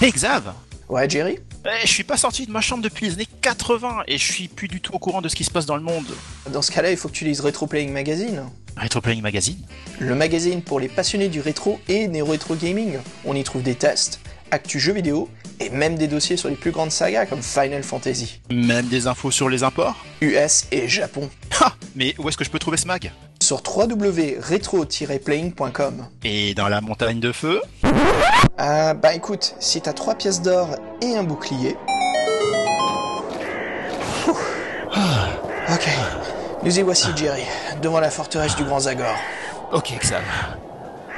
Hey Xav Ouais, Jerry Eh, Je suis pas sorti de ma chambre depuis les années 80 et je suis plus du tout au courant de ce qui se passe dans le monde. Dans ce cas-là, il faut que tu lises Retro Playing Magazine. Retro Playing Magazine Le magazine pour les passionnés du rétro et néo-rétro gaming. On y trouve des tests, actus jeux vidéo et même des dossiers sur les plus grandes sagas comme Final Fantasy, Même des infos sur les imports? US et Japon. Ha Mais où est-ce que je peux trouver ce mag? Sur www.retro-playing.com. Et dans la montagne de feu? Ah bah écoute, si t'as 3 pièces d'or et un bouclier... Ouh. Ok, nous y voici Jerry, devant la forteresse du Grand Zagor. Ok Xav.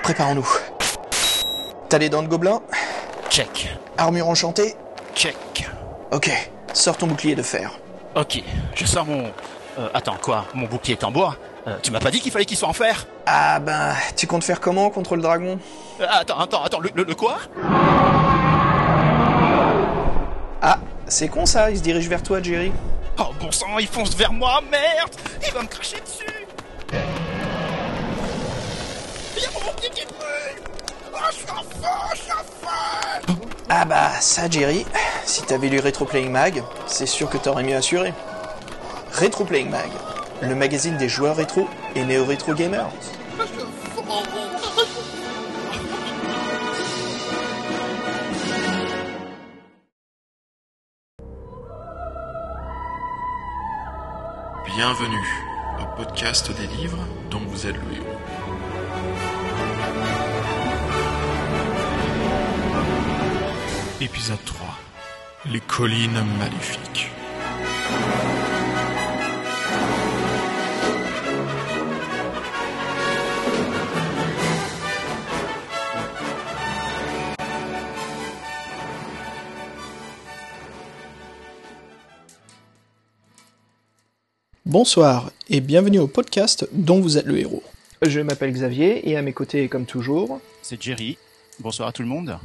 Préparons-nous. T'as les dents de gobelin? Check. Armure enchantée. Check. Ok, sors ton bouclier de fer. Ok, je sors mon... Euh, attends, quoi? Mon bouclier est en bois. Euh, Tu m'as pas dit qu'il fallait qu'il soit en fer? Ah ben, tu comptes faire comment contre le dragon? Euh, Attends, attends, attends, le, le- le quoi? Ah, c'est con ça, il se dirige vers toi, Jerry. Oh bon sang, il fonce vers moi, merde! Il va me cracher dessus! Il y a mon bouclier qui brûle! Oh, je suis en feu, je suis en feu Ah bah, ça, Jerry, si t'avais lu Retro Playing Mag, c'est sûr que t'aurais mieux assuré. Retro Playing Mag, le magazine des joueurs rétro et néo-rétro gamers. Bienvenue au podcast des livres dont vous êtes le héros. Épisode 3 Les collines maléfiques. Bonsoir et bienvenue au podcast dont vous êtes le héros. Je m'appelle Xavier et à mes côtés, comme toujours. C'est Jerry. Bonsoir à tout le monde.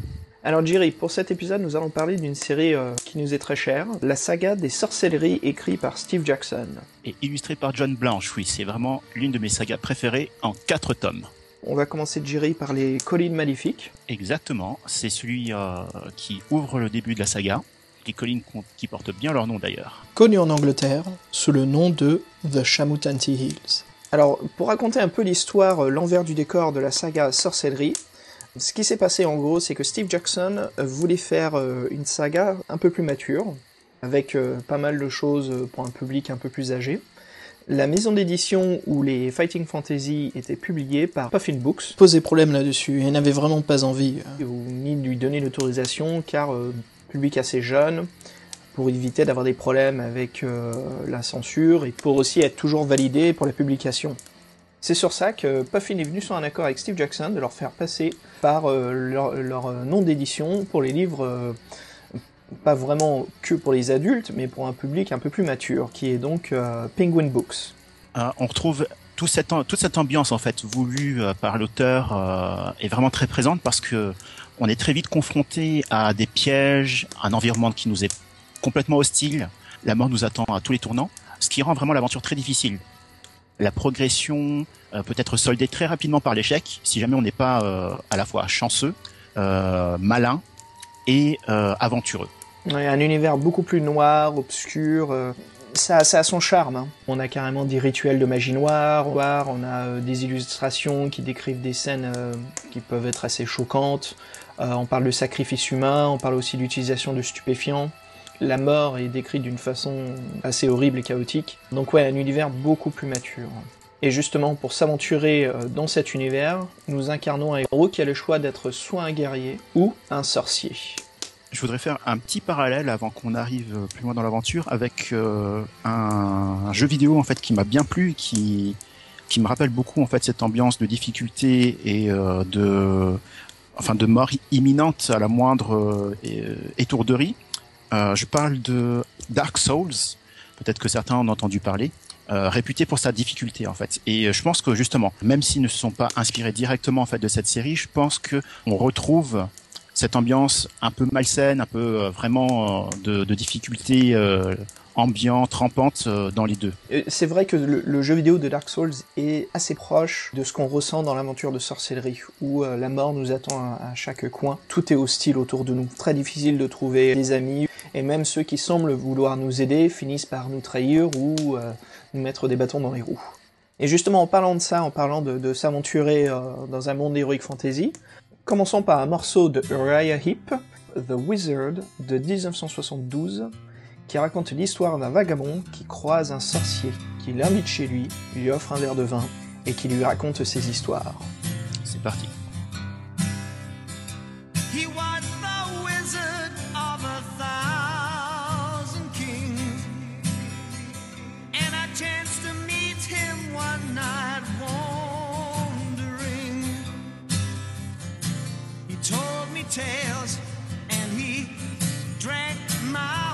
Alors Jerry, pour cet épisode, nous allons parler d'une série euh, qui nous est très chère, la saga des sorcelleries écrite par Steve Jackson. Et illustré par John Blanche, oui, c'est vraiment l'une de mes sagas préférées en quatre tomes. On va commencer Jerry par les collines maléfiques. Exactement, c'est celui euh, qui ouvre le début de la saga. Les collines qui portent bien leur nom d'ailleurs. connu en Angleterre sous le nom de The Shamutanti Hills. Alors, pour raconter un peu l'histoire, euh, l'envers du décor de la saga Sorcellerie, ce qui s'est passé en gros, c'est que Steve Jackson euh, voulait faire euh, une saga un peu plus mature, avec euh, pas mal de choses pour un public un peu plus âgé. La maison d'édition où les Fighting Fantasy étaient publiés par Puffin Books posait problème là-dessus et n'avait vraiment pas envie ni de lui donner l'autorisation car public assez jeune, pour éviter d'avoir des problèmes avec la censure et pour aussi être toujours validé pour la publication. C'est sur ça que Puffin est venu sur un accord avec Steve Jackson de leur faire passer par euh, leur, euh, nom d'édition pour les livres, euh, pas vraiment que pour les adultes, mais pour un public un peu plus mature, qui est donc Penguin Books. Euh, on retrouve toute cette ambiance en fait voulue par l'auteur est vraiment très présente parce que on est très vite confronté à des pièges, un environnement qui nous est complètement hostile. La mort nous attend à tous les tournants, ce qui rend vraiment l'aventure très difficile. La progression euh, peut être soldée très rapidement par l'échec si jamais on n'est pas euh, à la fois chanceux, euh, malin et aventureux. Un univers beaucoup plus noir, obscur. ça, ça a son charme. hein. On a carrément des rituels de magie noire, on a des illustrations qui décrivent des scènes euh, qui peuvent être assez choquantes. On parle de sacrifice humain, on parle aussi d'utilisation de stupéfiants. La mort est décrite d'une façon assez horrible et chaotique. Donc ouais, un univers beaucoup plus mature. Et justement, pour s'aventurer euh, dans cet univers, nous incarnons un héros qui a le choix d'être soit un guerrier ou un sorcier. Je voudrais faire un petit parallèle avant qu'on arrive plus loin dans l'aventure avec euh, un, jeu vidéo en fait qui m'a bien plu, qui qui me rappelle beaucoup en fait cette ambiance de difficulté et euh, de enfin de mort imminente à la moindre étourderie. Euh, je parle de Dark Souls. Peut-être que certains en ont entendu parler. Euh, réputé pour sa difficulté en fait. Et euh, je pense que justement, même s'ils ne se sont pas inspirés directement en fait de cette série, je pense que on retrouve cette ambiance un peu malsaine, un peu euh, vraiment de, de difficulté ambiante, rampante dans les deux. C'est vrai que le, jeu vidéo de Dark Souls est assez proche de ce qu'on ressent dans l'aventure de sorcellerie, où la mort nous attend à, chaque coin. Tout est hostile autour de nous. Très difficile de trouver des amis, et même ceux qui semblent vouloir nous aider finissent par nous trahir ou nous mettre des bâtons dans les roues. Et justement, en parlant de ça, en parlant de, s'aventurer euh, dans un monde d'heroic fantasy, commençons par un morceau de Uriah Heep, The Wizard de 1972, qui raconte l'histoire d'un vagabond qui croise un sorcier, qui l'invite chez lui, lui offre un verre de vin et qui lui raconte ses histoires. C'est parti. tales, and he drank my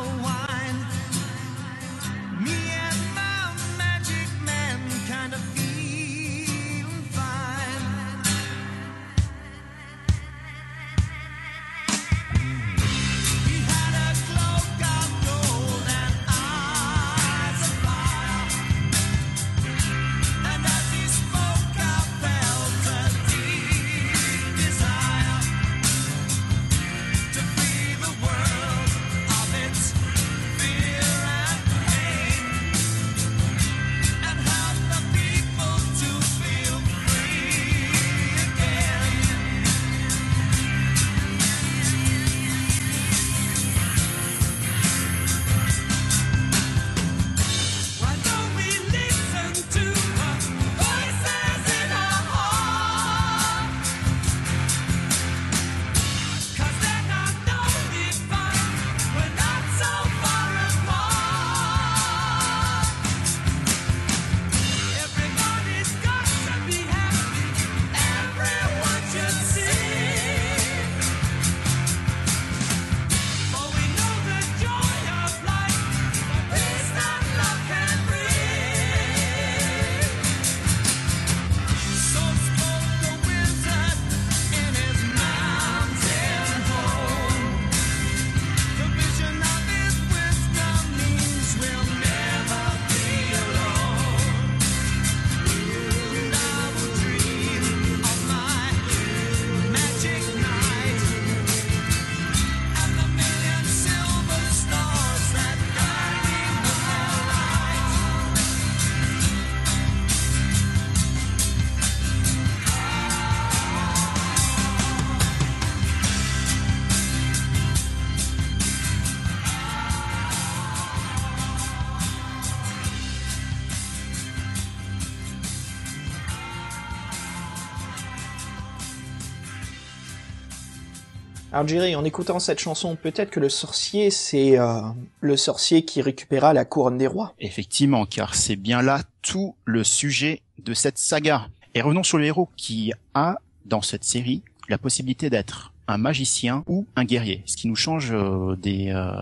Alors Jerry, en écoutant cette chanson, peut-être que le sorcier, c'est euh, le sorcier qui récupéra la couronne des rois. Effectivement, car c'est bien là tout le sujet de cette saga. Et revenons sur le héros qui a, dans cette série, la possibilité d'être un magicien ou un guerrier, ce qui nous change euh, des, euh,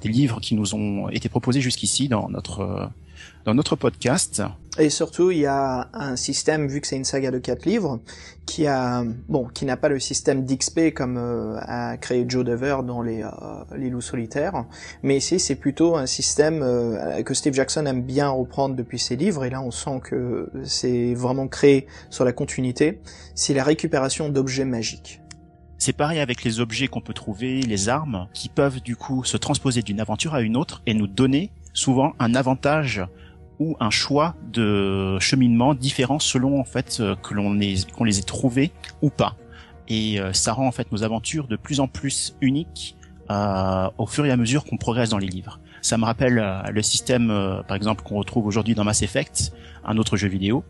des livres qui nous ont été proposés jusqu'ici dans notre dans notre podcast. Et surtout, il y a un système, vu que c'est une saga de quatre livres, qui a, bon, qui n'a pas le système d'XP comme euh, a créé Joe Dever dans les, euh, les loups solitaires, mais ici c'est plutôt un système euh, que Steve Jackson aime bien reprendre depuis ses livres, et là on sent que c'est vraiment créé sur la continuité, c'est la récupération d'objets magiques. C'est pareil avec les objets qu'on peut trouver, les armes, qui peuvent du coup se transposer d'une aventure à une autre et nous donner souvent un avantage un choix de cheminement différent selon en fait euh, que l'on qu'on les ait trouvés ou pas. Et euh, ça rend en fait nos aventures de plus en plus uniques euh, au fur et à mesure qu'on progresse dans les livres. Ça me rappelle le système, par exemple, qu'on retrouve aujourd'hui dans Mass Effect, un autre jeu vidéo,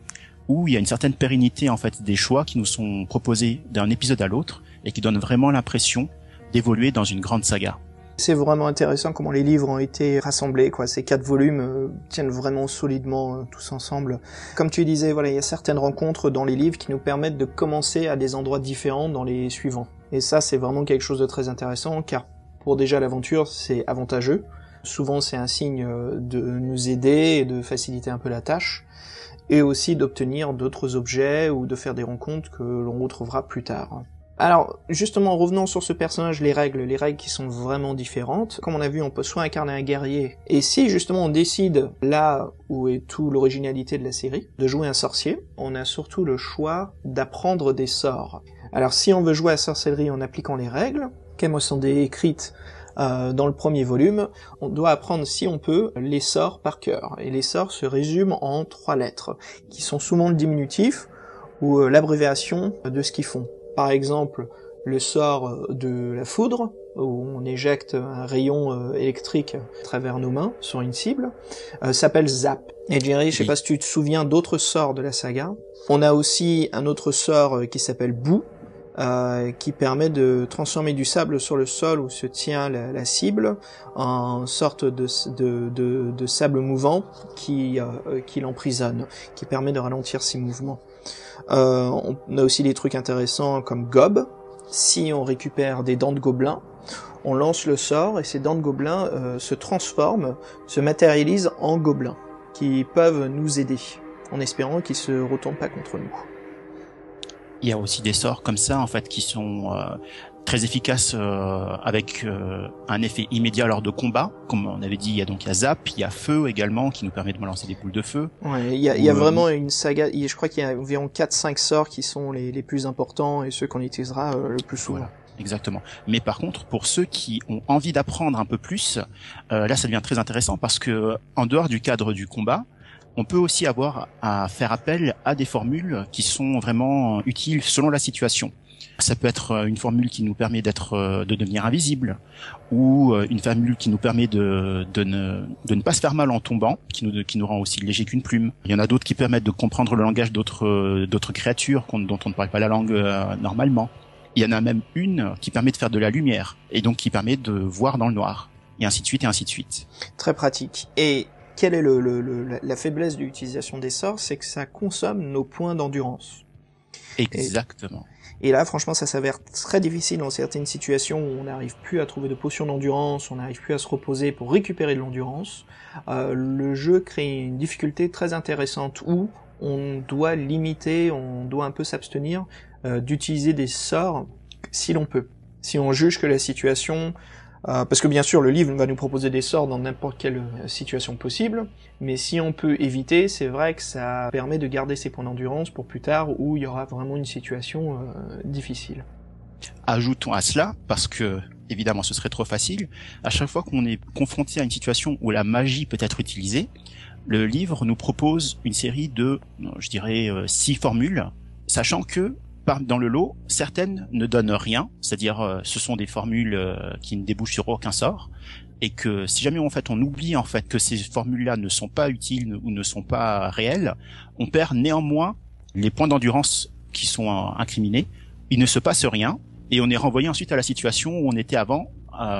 où il y a une certaine pérennité en fait des choix qui nous sont proposés d'un épisode à l'autre et qui donnent vraiment l'impression d'évoluer dans une grande saga. C'est vraiment intéressant comment les livres ont été rassemblés, quoi. Ces quatre volumes euh, tiennent vraiment solidement euh, tous ensemble. Comme tu disais, voilà, il y a certaines rencontres dans les livres qui nous permettent de commencer à des endroits différents dans les suivants. Et ça, c'est vraiment quelque chose de très intéressant, car pour déjà l'aventure, c'est avantageux. Souvent, c'est un signe euh, de nous aider et de faciliter un peu la tâche, et aussi d'obtenir d'autres objets ou de faire des rencontres que l'on retrouvera plus tard. Alors, justement, revenons sur ce personnage, les règles, les règles qui sont vraiment différentes. Comme on a vu, on peut soit incarner un guerrier, et si justement on décide, là où est tout l'originalité de la série, de jouer un sorcier, on a surtout le choix d'apprendre des sorts. Alors, si on veut jouer à sorcellerie en appliquant les règles, qu'elles sont écrites euh, dans le premier volume, on doit apprendre, si on peut, les sorts par cœur. Et les sorts se résument en trois lettres, qui sont souvent le diminutif ou euh, l'abréviation de ce qu'ils font. Par exemple, le sort de la foudre, où on éjecte un rayon euh, électrique à travers nos mains sur une cible, euh, s'appelle Zap. Et Jerry, je sais pas si tu te souviens d'autres sorts de la saga. On a aussi un autre sort euh, qui s'appelle Boue, qui permet de transformer du sable sur le sol où se tient la, cible en sorte de, de, de, sable mouvant qui, qui l'emprisonne, qui permet de ralentir ses mouvements. On a aussi des trucs intéressants comme Gob, si on récupère des dents de gobelin, on lance le sort et ces dents de gobelin euh, se transforment, se matérialisent en gobelins, qui peuvent nous aider, en espérant qu'ils se retournent pas contre nous. Il y a aussi des sorts comme ça en fait qui sont euh, très efficace euh, avec euh, un effet immédiat lors de combat. Comme on avait dit, il y a donc il y a Zap, il y a Feu également qui nous permet de balancer des boules de feu. Ouais, il y a, il y a vraiment une saga. Je crois qu'il y a environ 4-5 sorts qui sont les, les plus importants et ceux qu'on utilisera euh, le plus souvent. Exactement. Mais par contre, pour ceux qui ont envie d'apprendre un peu plus, là, ça devient très intéressant parce que en dehors du cadre du combat, on peut aussi avoir à faire appel à des formules qui sont vraiment utiles selon la situation. Ça peut être euh, une formule qui nous permet d'être, euh, de devenir invisible, ou euh, une formule qui nous permet de, de, ne, de ne pas se faire mal en tombant, qui nous, qui nous rend aussi léger qu'une plume. Il y en a d'autres qui permettent de comprendre le langage d'autres, d'autres créatures dont on ne parle pas la langue normalement. Il y en a même une qui permet de faire de la lumière, et donc qui permet de voir dans le noir, et ainsi de suite, et ainsi de suite. Très pratique. Et quelle est le, le, la faiblesse de l'utilisation des sorts? C'est que ça consomme nos points d'endurance. Exactement. Et là, franchement, ça s'avère très difficile dans certaines situations où on n'arrive plus à trouver de potions d'endurance, on n'arrive plus à se reposer pour récupérer de l'endurance. Euh, le jeu crée une difficulté très intéressante où on doit limiter, on doit un peu s'abstenir euh, d'utiliser des sorts si l'on peut. Si on juge que la situation euh, parce que bien sûr, le livre va nous proposer des sorts dans n'importe quelle euh, situation possible, mais si on peut éviter, c'est vrai que ça permet de garder ses points d'endurance pour plus tard où il y aura vraiment une situation euh, difficile. Ajoutons à cela, parce que évidemment ce serait trop facile, à chaque fois qu'on est confronté à une situation où la magie peut être utilisée, le livre nous propose une série de, je dirais, six formules, sachant que dans le lot, certaines ne donnent rien, c'est-à-dire euh, ce sont des formules euh, qui ne débouchent sur aucun sort, et que si jamais en fait on oublie en fait que ces formules-là ne sont pas utiles ou ne sont pas réelles, on perd néanmoins les points d'endurance qui sont euh, incriminés. Il ne se passe rien et on est renvoyé ensuite à la situation où on était avant,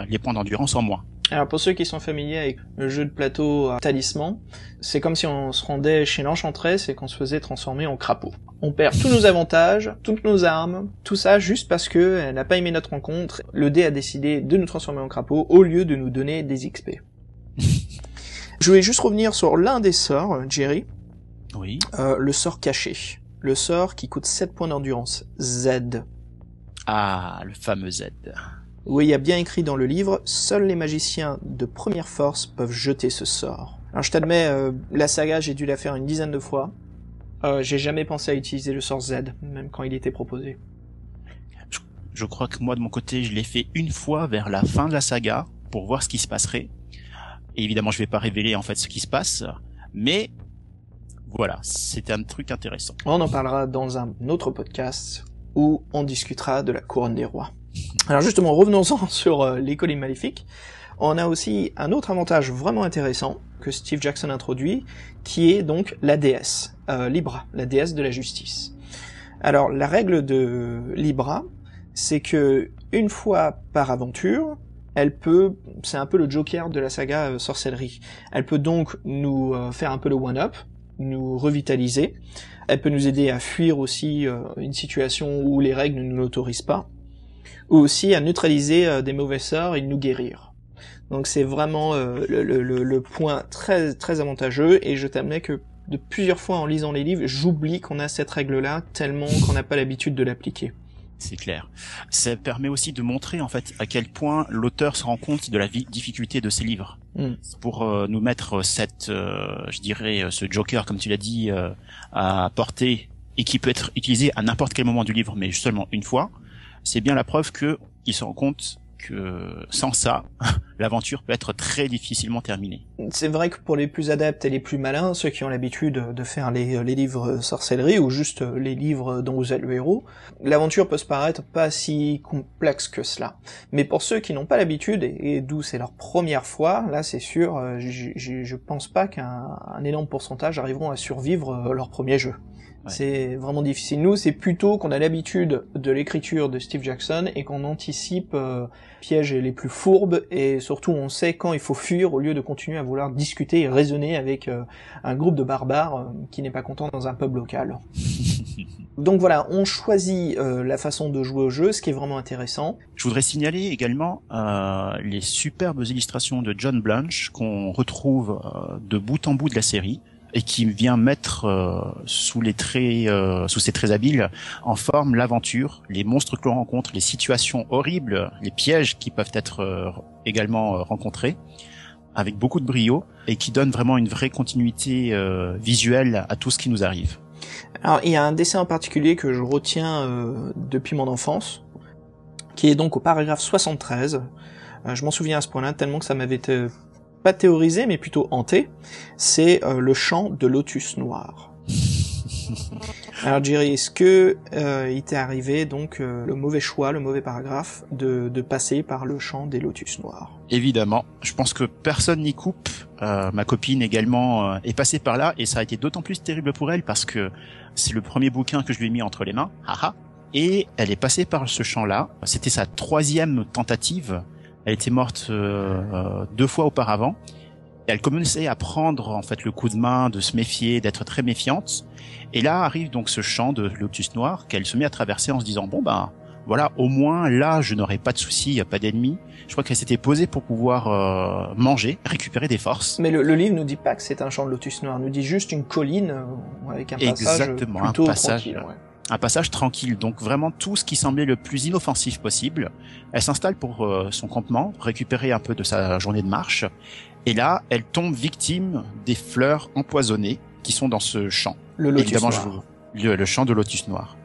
les points d'endurance en moins. Alors pour ceux qui sont familiers avec le jeu de plateau talisman, c'est comme si on se rendait chez l'enchantresse et qu'on se faisait transformer en crapaud. On perd tous nos avantages, toutes nos armes, tout ça juste parce que elle n'a pas aimé notre rencontre. Le dé a décidé de nous transformer en crapaud au lieu de nous donner des XP. Je voulais juste revenir sur l'un des sorts, Jerry. Oui. Euh, le sort caché. Le sort qui coûte 7 points d'endurance. Z. Ah, le fameux Z. Oui, il y a bien écrit dans le livre, seuls les magiciens de première force peuvent jeter ce sort. Alors je t'admets, euh, la saga, j'ai dû la faire une dizaine de fois. Euh, j'ai jamais pensé à utiliser le sort Z, même quand il était proposé. Je, crois que moi, de mon côté, je l'ai fait une fois vers la fin de la saga, pour voir ce qui se passerait. Et évidemment, je vais pas révéler en fait ce qui se passe, mais voilà, c'était un truc intéressant. On en parlera dans un autre podcast où on discutera de la couronne des rois. Alors justement, revenons-en sur euh, les collines maléfiques. On a aussi un autre avantage vraiment intéressant que Steve Jackson introduit, qui est donc la déesse, euh, Libra, la déesse de la justice. Alors la règle de Libra, c'est que une fois par aventure, elle peut, c'est un peu le Joker de la saga euh, sorcellerie. Elle peut donc nous faire un peu le one-up, nous revitaliser. Elle peut nous aider à fuir aussi une situation où les règles ne nous l'autorisent pas ou aussi à neutraliser euh, des mauvais sorts et nous guérir. Donc c'est vraiment euh, le, le, le, point très très avantageux et je t'amenais que de plusieurs fois en lisant les livres, j'oublie qu'on a cette règle-là tellement qu'on n'a pas l'habitude de l'appliquer. C'est clair. Ça permet aussi de montrer en fait à quel point l'auteur se rend compte de la difficulté de ses livres. Mm. Pour euh, nous mettre cette, euh, je dirais, ce joker comme tu l'as dit, à porter et qui peut être utilisé à n'importe quel moment du livre, mais seulement une fois. C'est bien la preuve que il se rend compte que sans ça, l'aventure peut être très difficilement terminée. C'est vrai que pour les plus adeptes et les plus malins, ceux qui ont l'habitude de faire les, livres sorcellerie ou juste les livres dont vous êtes le héros, l'aventure peut se paraître pas si complexe que cela. Mais pour ceux qui n'ont pas l'habitude et, d'où c'est leur première fois, là c'est sûr, euh, je pense pas qu'un énorme pourcentage arriveront à survivre euh, leur premier jeu. C'est vraiment difficile. Nous, c'est plutôt qu'on a l'habitude de l'écriture de Steve Jackson et qu'on anticipe euh, pièges les plus fourbes et surtout on sait quand il faut fuir au lieu de continuer à vouloir discuter et raisonner avec euh, un groupe de barbares euh, qui n'est pas content dans un pub local. Donc voilà, on choisit euh, la façon de jouer au jeu, ce qui est vraiment intéressant. Je voudrais signaler également les superbes illustrations de John Blanche qu'on retrouve de bout en bout de la série et qui vient mettre euh, sous les traits, euh, sous ses traits habiles, en forme l'aventure, les monstres que l'on rencontre, les situations horribles, les pièges qui peuvent être euh, également rencontrés, avec beaucoup de brio et qui donne vraiment une vraie continuité visuelle à tout ce qui nous arrive. Alors il y a un dessin en particulier que je retiens depuis mon enfance, qui est donc au paragraphe 73. je m'en souviens à ce point-là tellement que ça m'avait pas théorisé, mais plutôt hanté, c'est euh, le chant de lotus noir. Alors Jerry, est-ce que euh, il t'est arrivé donc euh, le mauvais choix, le mauvais paragraphe de, de passer par le chant des lotus noirs? Évidemment, je pense que personne n'y coupe. ma copine également est passée par là et ça a été d'autant plus terrible pour elle parce que c'est le premier bouquin que je lui ai mis entre les mains. Haha. Et elle est passée par ce chant-là. C'était sa troisième tentative elle était morte euh, euh, deux fois auparavant. elle commençait à prendre en fait le coup de main, de se méfier, d'être très méfiante. Et là arrive donc ce champ de lotus noir qu'elle se met à traverser en se disant bon ben voilà, au moins là, je n'aurai pas de soucis, pas d'ennemis. Je crois qu'elle s'était posée pour pouvoir euh, manger, récupérer des forces. Mais le, le, livre nous dit pas que c'est un champ de lotus noir, nous dit juste une colline avec un passage Exactement, plutôt un passage un passage tranquille, donc vraiment tout ce qui semblait le plus inoffensif possible. Elle s'installe pour euh, son campement, récupérer un peu de sa journée de marche, et là, elle tombe victime des fleurs empoisonnées qui sont dans ce champ. Le lotus noir. le champ de lotus noir.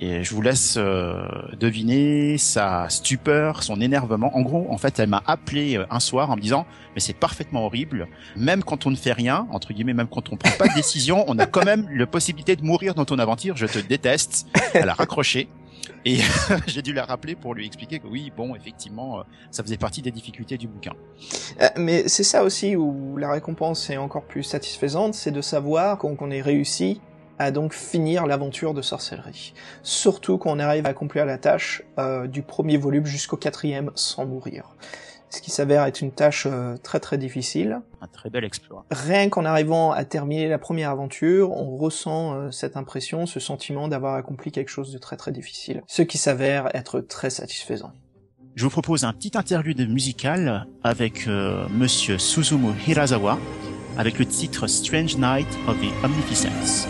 Et je vous laisse euh, deviner sa stupeur, son énervement. En gros, en fait, elle m'a appelé euh, un soir en me disant "Mais c'est parfaitement horrible. Même quand on ne fait rien, entre guillemets, même quand on prend pas de décision, on a quand même la possibilité de mourir dans ton aventure. Je te déteste." Elle a raccroché. Et j'ai dû la rappeler pour lui expliquer que oui, bon, effectivement, euh, ça faisait partie des difficultés du bouquin. mais c'est ça aussi où la récompense est encore plus satisfaisante, c'est de savoir qu'on ait réussi à donc finir l'aventure de sorcellerie. Surtout qu'on arrive à accomplir la tâche euh, du premier volume jusqu'au quatrième sans mourir. Ce qui s'avère être une tâche euh, très très difficile. Un très bel exploit. Rien qu'en arrivant à terminer la première aventure, on ressent euh, cette impression, ce sentiment d'avoir accompli quelque chose de très très difficile. Ce qui s'avère être très satisfaisant. Je vous propose un petit interlude musical avec monsieur Suzumu Hirazawa avec le titre Strange Night of the Omnificence.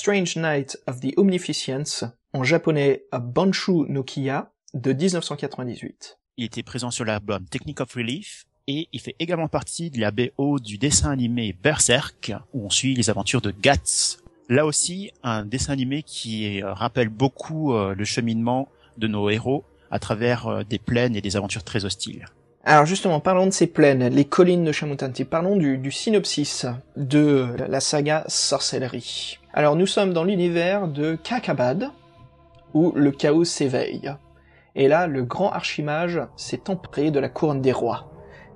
Strange Night of the Omnificence, en japonais Banshu no Kiya, de 1998. Il était présent sur l'album Technique of Relief et il fait également partie de la BO du dessin animé Berserk où on suit les aventures de Guts. Là aussi, un dessin animé qui euh, rappelle beaucoup euh, le cheminement de nos héros à travers euh, des plaines et des aventures très hostiles. Alors justement, parlons de ces plaines, les collines de Shamutanti. Parlons du, du synopsis de la saga Sorcellerie. Alors nous sommes dans l'univers de Kakabad, où le chaos s'éveille. Et là, le grand archimage s'est empré de la couronne des rois,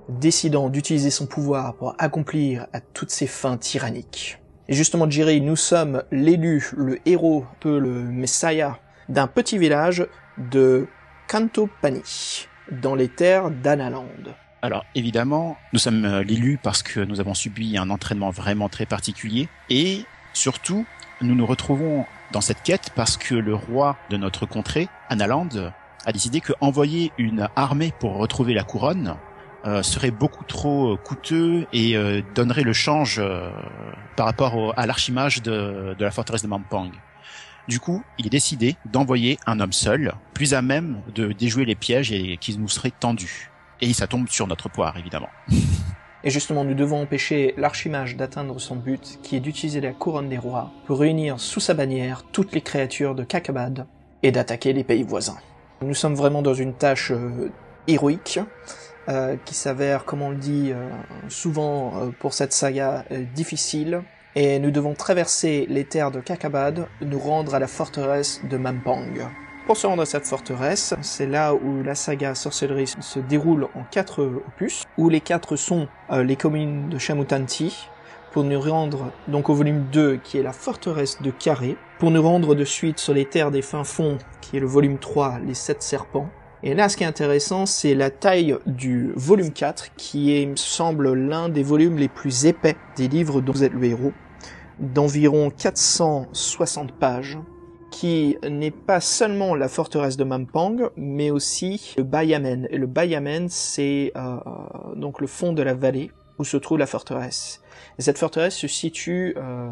décidant d'utiliser son pouvoir pour accomplir à toutes ses fins tyranniques. Et justement, Jiri, nous sommes l'élu, le héros, un peu le messiah d'un petit village de Kantopani dans les terres d'Analand. Alors évidemment, nous sommes euh, l'élu parce que nous avons subi un entraînement vraiment très particulier et surtout, nous nous retrouvons dans cette quête parce que le roi de notre contrée, Analand, a décidé que envoyer une armée pour retrouver la couronne euh, serait beaucoup trop euh, coûteux et donnerait le change par rapport à l'archimage de, de la forteresse de Mampang. Du coup, il est décidé d'envoyer un homme seul, plus à même de déjouer les pièges et qui nous seraient tendus. Et ça tombe sur notre poire, évidemment. Et justement, nous devons empêcher l'archimage d'atteindre son but, qui est d'utiliser la couronne des rois pour réunir sous sa bannière toutes les créatures de Kakabad et d'attaquer les pays voisins. Nous sommes vraiment dans une tâche euh, héroïque, euh, qui s'avère, comme on le dit euh, souvent pour cette saga, difficile, et nous devons traverser les terres de Kakabad, nous rendre à la forteresse de Mampang. Pour se rendre à cette forteresse, c'est là où la saga sorcellerie se déroule en quatre opus, où les quatre sont euh, les communes de Shamutanti, pour nous rendre donc au volume 2 qui est la forteresse de Carré, pour nous rendre de suite sur les terres des fins fonds qui est le volume 3, les sept serpents. Et là, ce qui est intéressant, c'est la taille du volume 4, qui est, me semble, l'un des volumes les plus épais des livres dont vous êtes le héros d'environ 460 pages, qui n'est pas seulement la forteresse de Mampang, mais aussi le Bayamen. Et le Bayamen, c'est euh, donc le fond de la vallée où se trouve la forteresse. Et cette forteresse se situe euh,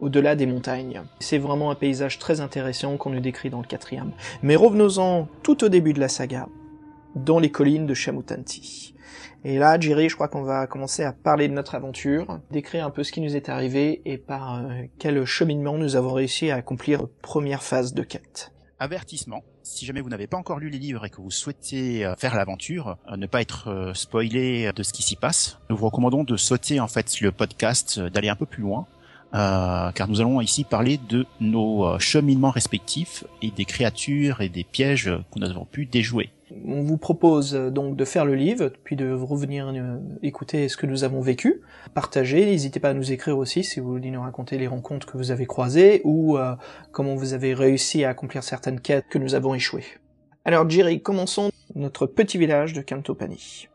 au-delà des montagnes. C'est vraiment un paysage très intéressant qu'on nous décrit dans le quatrième. Mais revenons-en tout au début de la saga, dans les collines de Shamutanti. Et là, Jerry, je crois qu'on va commencer à parler de notre aventure, décrire un peu ce qui nous est arrivé et par euh, quel cheminement nous avons réussi à accomplir première phase de quête. Avertissement, si jamais vous n'avez pas encore lu les livres et que vous souhaitez euh, faire l'aventure, euh, ne pas être spoilé de ce qui s'y passe, nous vous recommandons de sauter en fait le podcast, d'aller un peu plus loin, car nous allons ici parler de nos cheminements respectifs et des créatures et des pièges que nous avons pu déjouer. On vous propose euh, donc de faire le livre, puis de revenir euh, écouter ce que nous avons vécu, partager, n'hésitez pas à nous écrire aussi si vous voulez nous raconter les rencontres que vous avez croisées ou euh, comment vous avez réussi à accomplir certaines quêtes que nous avons échouées. Alors Jerry, commençons notre petit village de Kantopani.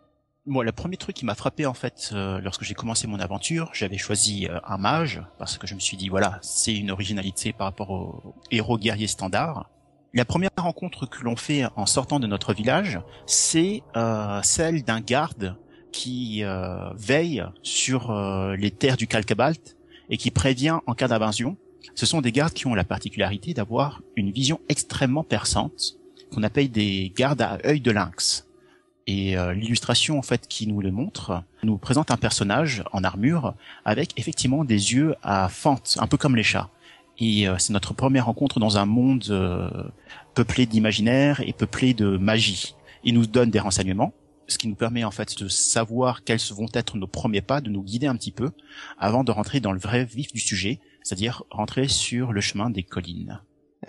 Moi, le premier truc qui m'a frappé en fait lorsque j'ai commencé mon aventure, j'avais choisi un mage parce que je me suis dit voilà, c'est une originalité par rapport au héros guerrier standard. La première rencontre que l'on fait en sortant de notre village, c'est euh, celle d'un garde qui euh, veille sur euh, les terres du Calcabalt et qui prévient en cas d'invasion. Ce sont des gardes qui ont la particularité d'avoir une vision extrêmement perçante, qu'on appelle des gardes à œil de lynx. Et l'illustration en fait qui nous le montre nous présente un personnage en armure avec effectivement des yeux à fente, un peu comme les chats. Et euh, c'est notre première rencontre dans un monde euh, peuplé d'imaginaire et peuplé de magie. Il nous donne des renseignements, ce qui nous permet en fait de savoir quels vont être nos premiers pas, de nous guider un petit peu avant de rentrer dans le vrai vif du sujet, c'est-à-dire rentrer sur le chemin des collines.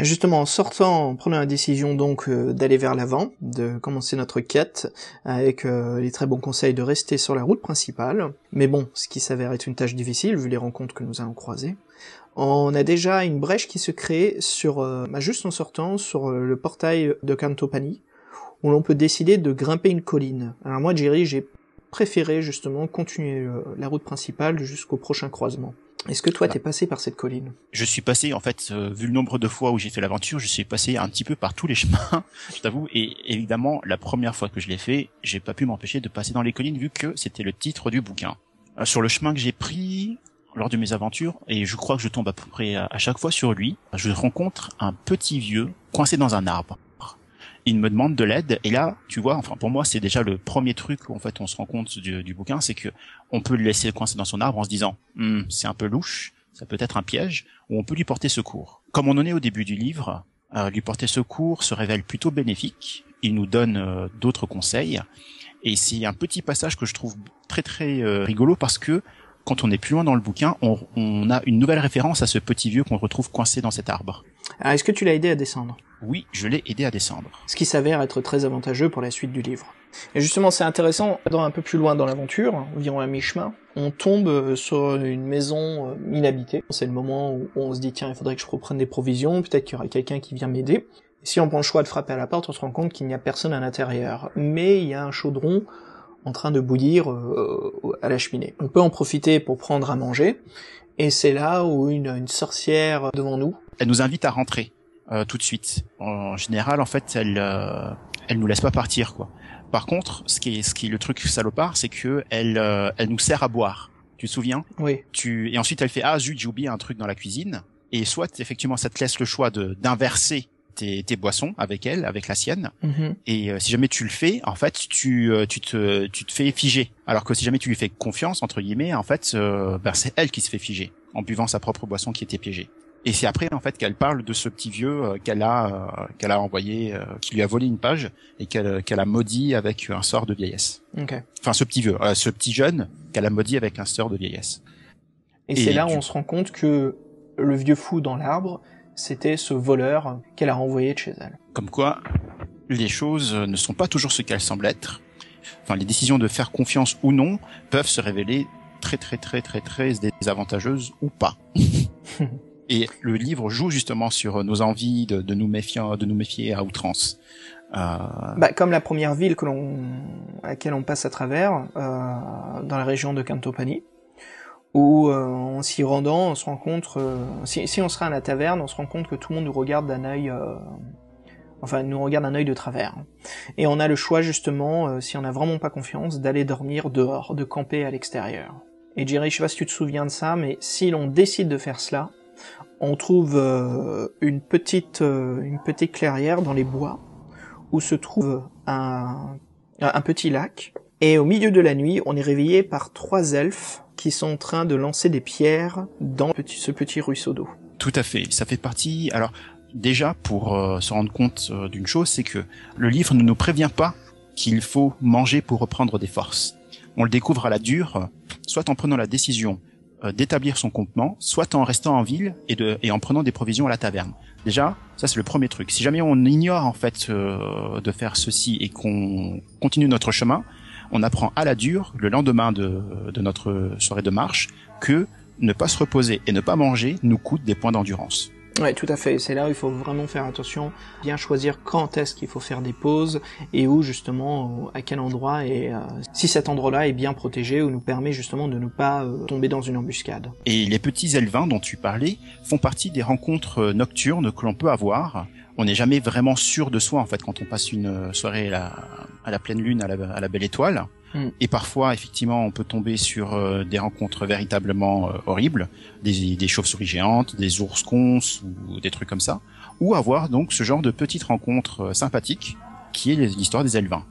Justement, en sortant, en prenant la décision donc euh, d'aller vers l'avant, de commencer notre quête, avec euh, les très bons conseils de rester sur la route principale, mais bon, ce qui s'avère être une tâche difficile vu les rencontres que nous allons croiser, on a déjà une brèche qui se crée sur, euh, bah, juste en sortant, sur euh, le portail de Kantopani, où l'on peut décider de grimper une colline. Alors moi, Jerry, j'ai préféré justement continuer euh, la route principale jusqu'au prochain croisement. Est-ce que toi, t'es passé par cette colline? Je suis passé en fait, euh, vu le nombre de fois où j'ai fait l'aventure, je suis passé un petit peu par tous les chemins, je t'avoue. Et évidemment, la première fois que je l'ai fait, j'ai pas pu m'empêcher de passer dans les collines vu que c'était le titre du bouquin. Euh, sur le chemin que j'ai pris, lors de mes aventures, et je crois que je tombe à peu près à chaque fois sur lui, je rencontre un petit vieux coincé dans un arbre. Il me demande de l'aide, et là, tu vois, enfin pour moi, c'est déjà le premier truc où en fait on se rend compte du, du bouquin, c'est que on peut le laisser coincé dans son arbre en se disant, Hm, c'est un peu louche, ça peut être un piège, ou on peut lui porter secours. Comme on en est au début du livre, euh, lui porter secours se révèle plutôt bénéfique. Il nous donne euh, d'autres conseils, et c'est un petit passage que je trouve très très euh, rigolo parce que quand on est plus loin dans le bouquin, on, on a une nouvelle référence à ce petit vieux qu'on retrouve coincé dans cet arbre. Alors, est-ce que tu l'as aidé à descendre? Oui, je l'ai aidé à descendre. Ce qui s'avère être très avantageux pour la suite du livre. Et justement, c'est intéressant, dans un peu plus loin dans l'aventure, environ à mi-chemin, on tombe euh, sur une maison euh, inhabitée. C'est le moment où on se dit, tiens, il faudrait que je reprenne des provisions, peut-être qu'il y aura quelqu'un qui vient m'aider. Si on prend le choix de frapper à la porte, on se rend compte qu'il n'y a personne à l'intérieur. Mais il y a un chaudron en train de bouillir euh, à la cheminée. On peut en profiter pour prendre à manger, et c'est là où une, une sorcière devant nous. Elle nous invite à rentrer euh, tout de suite. En général, en fait, elle euh, elle nous laisse pas partir quoi. Par contre, ce qui est ce qui est le truc salopard, c'est que elle euh, elle nous sert à boire. Tu te souviens? Oui. Tu et ensuite elle fait ah zut j'ai oublié un truc dans la cuisine et soit effectivement ça te laisse le choix de d'inverser tes, tes boissons avec elle, avec la sienne. Mhm. Et euh, si jamais tu le fais, en fait, tu, euh, tu, te, tu te fais figer. Alors que si jamais tu lui fais confiance, entre guillemets, en fait, euh, ben, c'est elle qui se fait figer en buvant sa propre boisson qui était piégée. Et c'est après, en fait, qu'elle parle de ce petit vieux euh, qu'elle a, euh, qu'elle a envoyé, euh, qui lui a volé une page et qu'elle, qu'elle a maudit avec un sort de vieillesse. Ok. Enfin, ce petit vieux, ce petit jeune qu'elle a maudit avec un sort de vieillesse. Et, Et c'est là où tu- on se rend compte que le vieux fou dans l'arbre, c'était ce voleur qu'elle a renvoyé de chez elle. Comme quoi, les choses ne sont pas toujours ce qu'elles semblent être. Enfin, les décisions de faire confiance ou non peuvent se révéler très très très très très désavantageuses ou pas. Et le livre joue justement sur nos envies de, de nous méfier, de nous méfier à outrance. Euh, Bah, comme la première ville que l'on, à laquelle on passe à travers, euh, dans la région de Cantopani, où euh, en s'y rendant, on se rend compte, euh, si, si on sera à la taverne, on se rend compte que tout le monde nous regarde d'un œil, euh, enfin nous regarde d'un œil de travers. Et on a le choix justement, euh, si on n'a vraiment pas confiance, d'aller dormir dehors, de camper à l'extérieur. Et Jerry, je sais pas si tu te souviens de ça, mais si l'on décide de faire cela, on trouve euh, une petite euh, une petite clairière dans les bois où se trouve un, un petit lac. Et au milieu de la nuit, on est réveillé par trois elfes qui sont en train de lancer des pierres dans ce petit ruisseau d'eau. Tout à fait. Ça fait partie. Alors déjà pour euh, se rendre compte euh, d'une chose, c'est que le livre ne nous prévient pas qu'il faut manger pour reprendre des forces. On le découvre à la dure, soit en prenant la décision euh, d'établir son campement, soit en restant en ville et, en prenant des provisions à la taverne. Déjà, ça c'est le premier truc. Si jamais on ignore en fait de faire ceci et qu'on continue notre chemin, on apprend à la dure le lendemain de, notre soirée de marche que ne pas se reposer et ne pas manger nous coûte des points d'endurance. Ouais, tout à fait. C'est là où il faut vraiment faire attention, bien choisir quand est-ce qu'il faut faire des pauses et où justement, à quel endroit et euh, si cet endroit-là est bien protégé ou nous permet justement de ne pas euh, tomber dans une embuscade. Et les petits élevins dont tu parlais font partie des rencontres euh, nocturnes que l'on peut avoir. On n'est jamais vraiment sûr de soi en fait quand on passe une euh, soirée à la, pleine lune, à la belle étoile. Mm. Et parfois, effectivement, on peut tomber sur euh, des rencontres véritablement euh, horribles, des, des chauves-souris géantes, des ours conces ou des trucs comme ça, ou avoir donc ce genre de petites rencontres euh, sympathiques qui est l'histoire des élevins.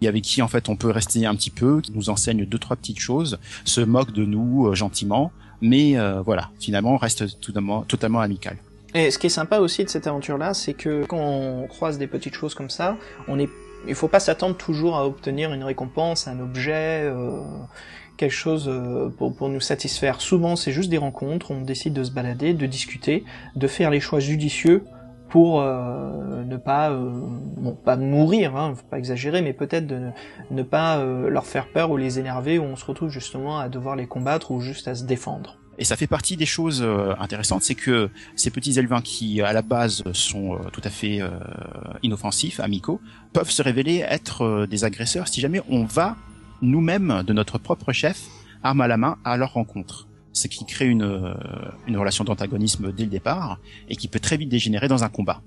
Et avec qui en fait on peut rester un petit peu, qui nous enseigne deux trois petites choses, se moque de nous euh, gentiment, mais euh, voilà, finalement, on reste totalement, totalement amical. Et ce qui est sympa aussi de cette aventure-là, c'est que quand on croise des petites choses comme ça, on est, il faut pas s'attendre toujours à obtenir une récompense, un objet, euh, quelque chose euh, pour, nous satisfaire. Souvent, c'est juste des rencontres, on décide de se balader, de discuter, de faire les choix judicieux pour euh, ne pas, bon, pas mourir, hein, faut pas exagérer, mais peut-être de ne, ne pas leur faire peur ou les énerver, où on se retrouve justement à devoir les combattre ou juste à se défendre. Et ça fait partie des choses euh, intéressantes, c'est que ces petits élevins qui, à la base, sont euh, tout à fait euh, inoffensifs, amicaux, peuvent se révéler être des agresseurs si jamais on va nous-mêmes, de notre propre chef, arme à la main, à leur rencontre. Ce qui crée une, une relation d'antagonisme dès le départ et qui peut très vite dégénérer dans un combat.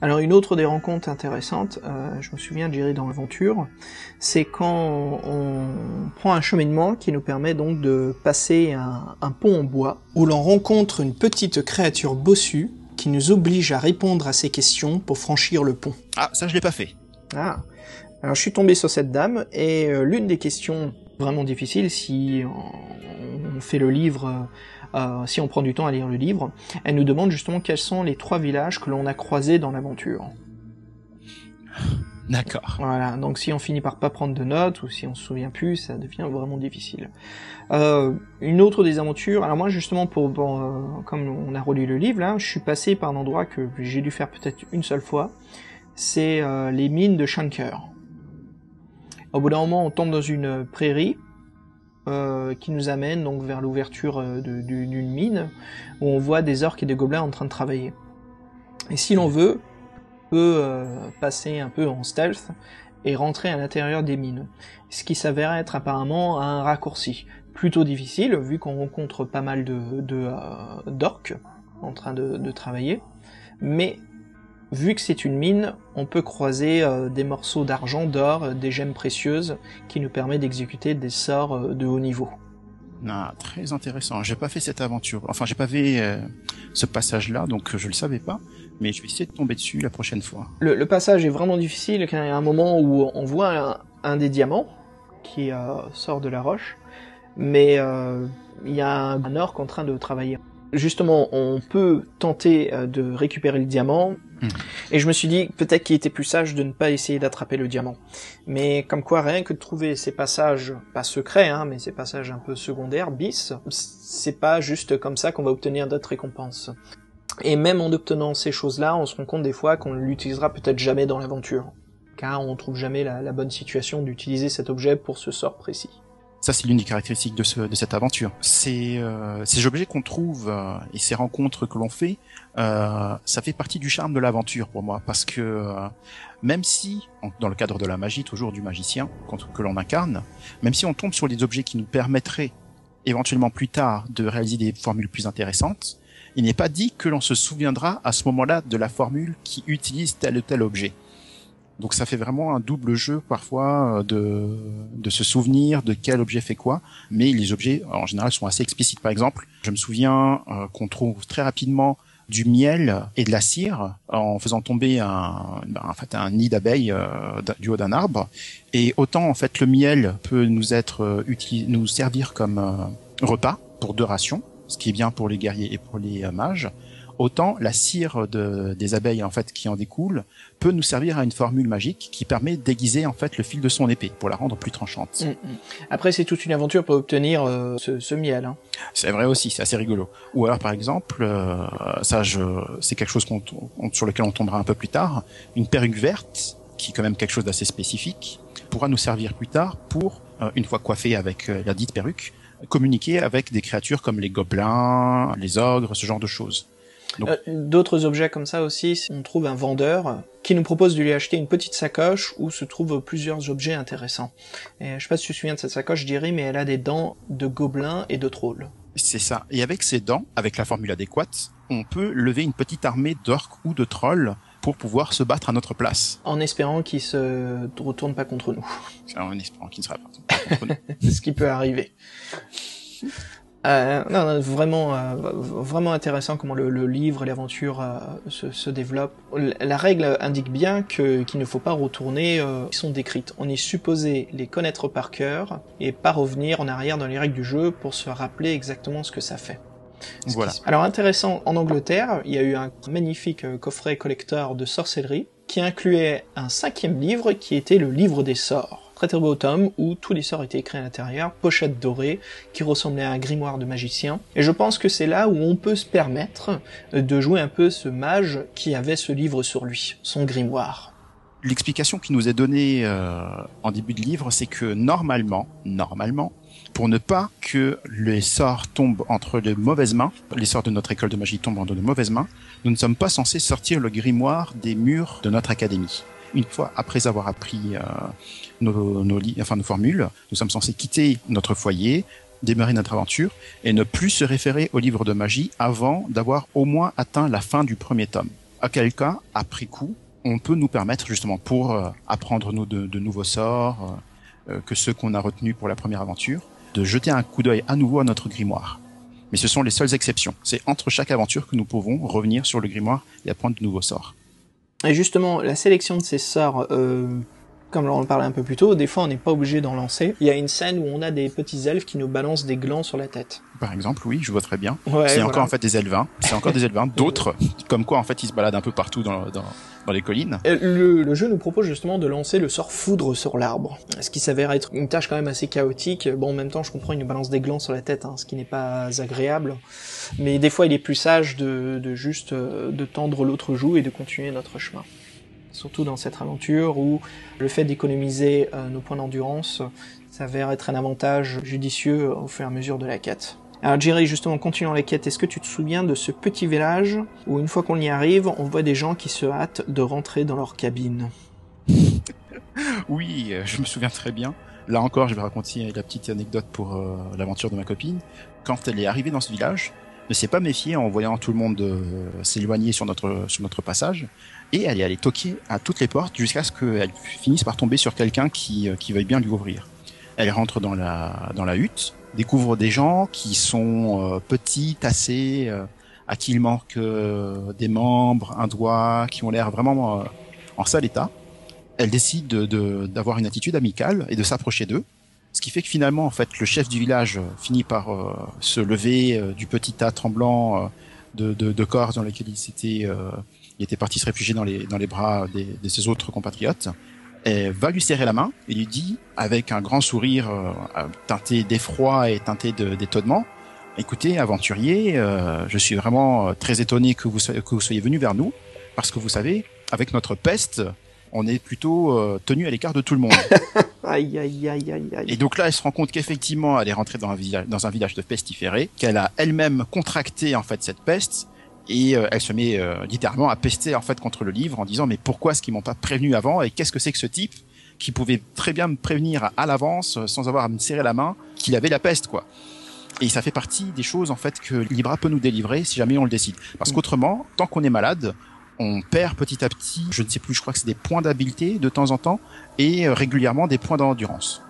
Alors une autre des rencontres intéressantes, euh, je me souviens de gérer dans l'aventure, c'est quand on prend un cheminement qui nous permet donc de passer un, un pont en bois où l'on rencontre une petite créature bossue qui nous oblige à répondre à ses questions pour franchir le pont. Ah, ça je l'ai pas fait. Ah. Alors je suis tombé sur cette dame et euh, l'une des questions vraiment difficiles si on, on fait le livre euh, si on prend du temps à lire le livre, elle nous demande justement quels sont les trois villages que l'on a croisés dans l'aventure. D'accord. Voilà, donc si on finit par pas prendre de notes ou si on se souvient plus, ça devient vraiment difficile. Euh, une autre des aventures, alors moi justement pour bon, euh, comme on a relu le livre là, je suis passé par un endroit que j'ai dû faire peut-être une seule fois, c'est euh, les mines de Shanker. Au bout d'un moment, on tombe dans une prairie euh, qui nous amène donc vers l'ouverture euh, d'une mine où on voit des orques et des gobelins en train de travailler. Et si l'on veut, on peut euh, passer un peu en stealth et rentrer à l'intérieur des mines. Ce qui s'avère être apparemment un raccourci. Plutôt difficile, vu qu'on rencontre pas mal de d'orques en train de, de travailler. Mais Vu que c'est une mine, on peut croiser euh, des morceaux d'argent, d'or, des gemmes précieuses, qui nous permet d'exécuter des sorts euh, de haut niveau. Ah, très intéressant. J'ai pas fait cette aventure. Enfin, j'ai pas fait euh, ce passage-là, donc je le savais pas. Mais je vais essayer de tomber dessus la prochaine fois. Le, le passage est vraiment difficile, car il y a un moment où on voit un, un des diamants qui sort de la roche, mais il y a un, un orc en train de travailler justement, on peut tenter euh, de récupérer le diamant. Mmh. Et je me suis dit peut-être qu'il était plus sage de ne pas essayer d'attraper le diamant. Mais comme quoi, rien que de trouver ces passages, pas secrets, hein, mais ces passages un peu secondaires, bis, c'est pas juste comme ça qu'on va obtenir d'autres récompenses. Et même en obtenant ces choses-là, on se rend compte des fois qu'on ne l'utilisera peut-être jamais dans l'aventure. Car on trouve jamais la, la bonne situation d'utiliser cet objet pour ce sort précis. Ça, c'est l'une des caractéristiques de, ce, de cette aventure. C'est euh, ces objets qu'on trouve euh, et ces rencontres que l'on fait, euh, ça fait partie du charme de l'aventure pour moi, parce que euh, même si, dans le cadre de la magie, toujours du magicien que l'on incarne, même si on tombe sur des objets qui nous permettraient éventuellement plus tard de réaliser des formules plus intéressantes, il n'est pas dit que l'on se souviendra à ce moment-là de la formule qui utilise tel ou tel objet. Donc ça fait vraiment un double jeu parfois euh, de, de se souvenir de quel objet fait quoi, mais les objets en général sont assez explicites. Par exemple, je me souviens euh, qu'on trouve très rapidement du miel et de la cire en faisant tomber un, ben, en fait, un nid d'abeilles euh, du haut d'un arbre. Et autant en fait le miel peut nous être utile, nous servir comme repas pour deux rations, ce qui est bien pour les guerriers et pour les mages autant la cire de, des abeilles en fait qui en découle peut nous servir à une formule magique qui permet d'aiguiser en fait le fil de son épée pour la rendre plus tranchante. Mm, mm. Après c'est toute une aventure pour obtenir euh, ce, ce, miel. Hein. C'est vrai aussi, c'est assez rigolo. Ou alors par exemple, euh, ça je, c'est quelque chose sur lequel on tombera un peu plus tard, une perruque verte qui est quand même quelque chose d'assez spécifique pourra nous servir plus tard pour euh, une fois coiffé avec la dite perruque communiquer avec des créatures comme les gobelins, les ogres, ce genre de choses. Euh, d'autres objets comme ça aussi, on trouve un vendeur qui nous propose de lui acheter une petite sacoche où se trouvent plusieurs objets intéressants. Et je sais pas si tu te souviens de cette sacoche, je dirais, mais elle a des dents de gobelins et de trolls. C'est ça. Et avec ces dents, avec la formule adéquate, on peut lever une petite armée d'orques ou de trolls pour pouvoir se battre à notre place. En espérant qu'ils se retournent pas contre nous. En espérant qu'ils ne seraient pas contre nous. C'est ce qui peut arriver. Euh, non, non, vraiment, euh, vraiment intéressant comment le, le livre et l'aventure euh, se, se développent. La règle indique bien que qu'il ne faut pas retourner. Euh, ils sont décrites. On est supposé les connaître par cœur et pas revenir en arrière dans les règles du jeu pour se rappeler exactement ce que ça fait. voilà. Alors intéressant, en Angleterre, il y a eu un magnifique coffret collector de sorcellerie qui incluait un cinquième livre qui était le livre des sorts où tous les sorts étaient écrits à l'intérieur, pochette dorée qui ressemblait à un grimoire de magicien. Et je pense que c'est là où on peut se permettre de jouer un peu ce mage qui avait ce livre sur lui, son grimoire. L'explication qui nous est donnée euh, en début de livre, c'est que normalement, normalement, pour ne pas que les sorts tombent entre de mauvaises mains, les sorts de notre école de magie tombent entre de mauvaises mains, nous ne sommes pas censés sortir le grimoire des murs de notre académie une fois après avoir appris euh, nos, formules, nous sommes censés quitter notre foyer, démarrer notre aventure et ne plus se référer au livre de magie avant d'avoir au moins atteint la fin du premier tome. à quel cas, après coup, on peut nous permettre justement pour euh, apprendre de, nouveaux sorts euh, euh, que ceux qu'on a retenus pour la première aventure, de jeter un coup d'œil à nouveau à notre grimoire. Mais ce sont les seules exceptions. C'est entre chaque aventure que nous pouvons revenir sur le grimoire et apprendre de nouveaux sorts. Et justement, la sélection de ces sorts, comme on en parlait un peu plus tôt, des fois on n'est pas obligé d'en lancer. Il y a une scène où on a des petits elfes qui nous balancent des glands sur la tête. Par exemple, oui, je vois très bien. Ouais, c'est voilà. encore en fait des elvins. C'est encore des elvins. D'autres, comme quoi en fait ils se baladent un peu partout dans, dans, dans les collines. Le, le jeu nous propose justement de lancer le sort foudre sur l'arbre, ce qui s'avère être une tâche quand même assez chaotique. Bon, en même temps, je comprends, il nous balance des glands sur la tête, hein, ce qui n'est pas agréable. Mais des fois, il est plus sage de, de juste euh, de tendre l'autre joue et de continuer notre chemin. Surtout dans cette aventure où le fait d'économiser euh, nos points d'endurance s'avère être un avantage judicieux au fur et à mesure de la quête. Alors Jerry, justement, continuant la quête, est-ce que tu te souviens de ce petit village où une fois qu'on y arrive, on voit des gens qui se hâtent de rentrer dans leur cabine? Oui, euh, je me souviens très bien. Là encore, je vais raconter la petite anecdote pour euh, l'aventure de ma copine. Quand elle est arrivée dans ce village, ne s'est pas méfiée en voyant tout le monde euh, s'éloigner sur notre sur notre passage, et elle est allée toquer à toutes les portes jusqu'à ce qu'elle finisse par tomber sur quelqu'un qui euh, qui veuille bien lui ouvrir. Elle rentre dans la dans la hutte, découvre des gens qui sont euh, petits, tassés, euh, à qui il manque euh, des membres, un doigt, qui ont l'air vraiment euh, en sale état elle décide de- de- d'avoir une attitude amicale et de s'approcher d'eux. Ce qui fait que finalement, en fait, le chef du village euh, finit par se lever du petit tas tremblant de, de, de corps dans lequel il s'était, il était parti se réfugier dans les, dans les bras des, de ses autres compatriotes. Et va lui serrer la main et lui dit, avec un grand sourire euh, euh, teinté d'effroi et teinté d'étonnement, écoutez, aventurier, euh, je suis vraiment euh, très étonné que vous, soyez, que vous soyez venu vers nous, parce que vous savez, avec notre peste, on est plutôt euh, tenu à l'écart de tout le monde. Aïe, aïe, aïe, aïe, aïe. Et donc là, elle se rend compte qu'effectivement, elle est rentrée dans un village, dans un village de pestiférés, qu'elle a elle-même contracté en fait cette peste, et euh, elle se met euh, littéralement à pester en fait contre le livre en disant mais pourquoi est-ce qu'ils m'ont pas prévenu avant et qu'est-ce que c'est que ce type qui pouvait très bien me prévenir à, à l'avance euh, sans avoir à me serrer la main qu'il avait la peste quoi. Et ça fait partie des choses en fait que Libra peut nous délivrer si jamais on le décide. Parce Mm. qu'autrement, tant qu'on est malade, on perd petit à petit, je ne sais plus, je crois que c'est des points d'habileté de temps en temps et euh, régulièrement des points d'endurance.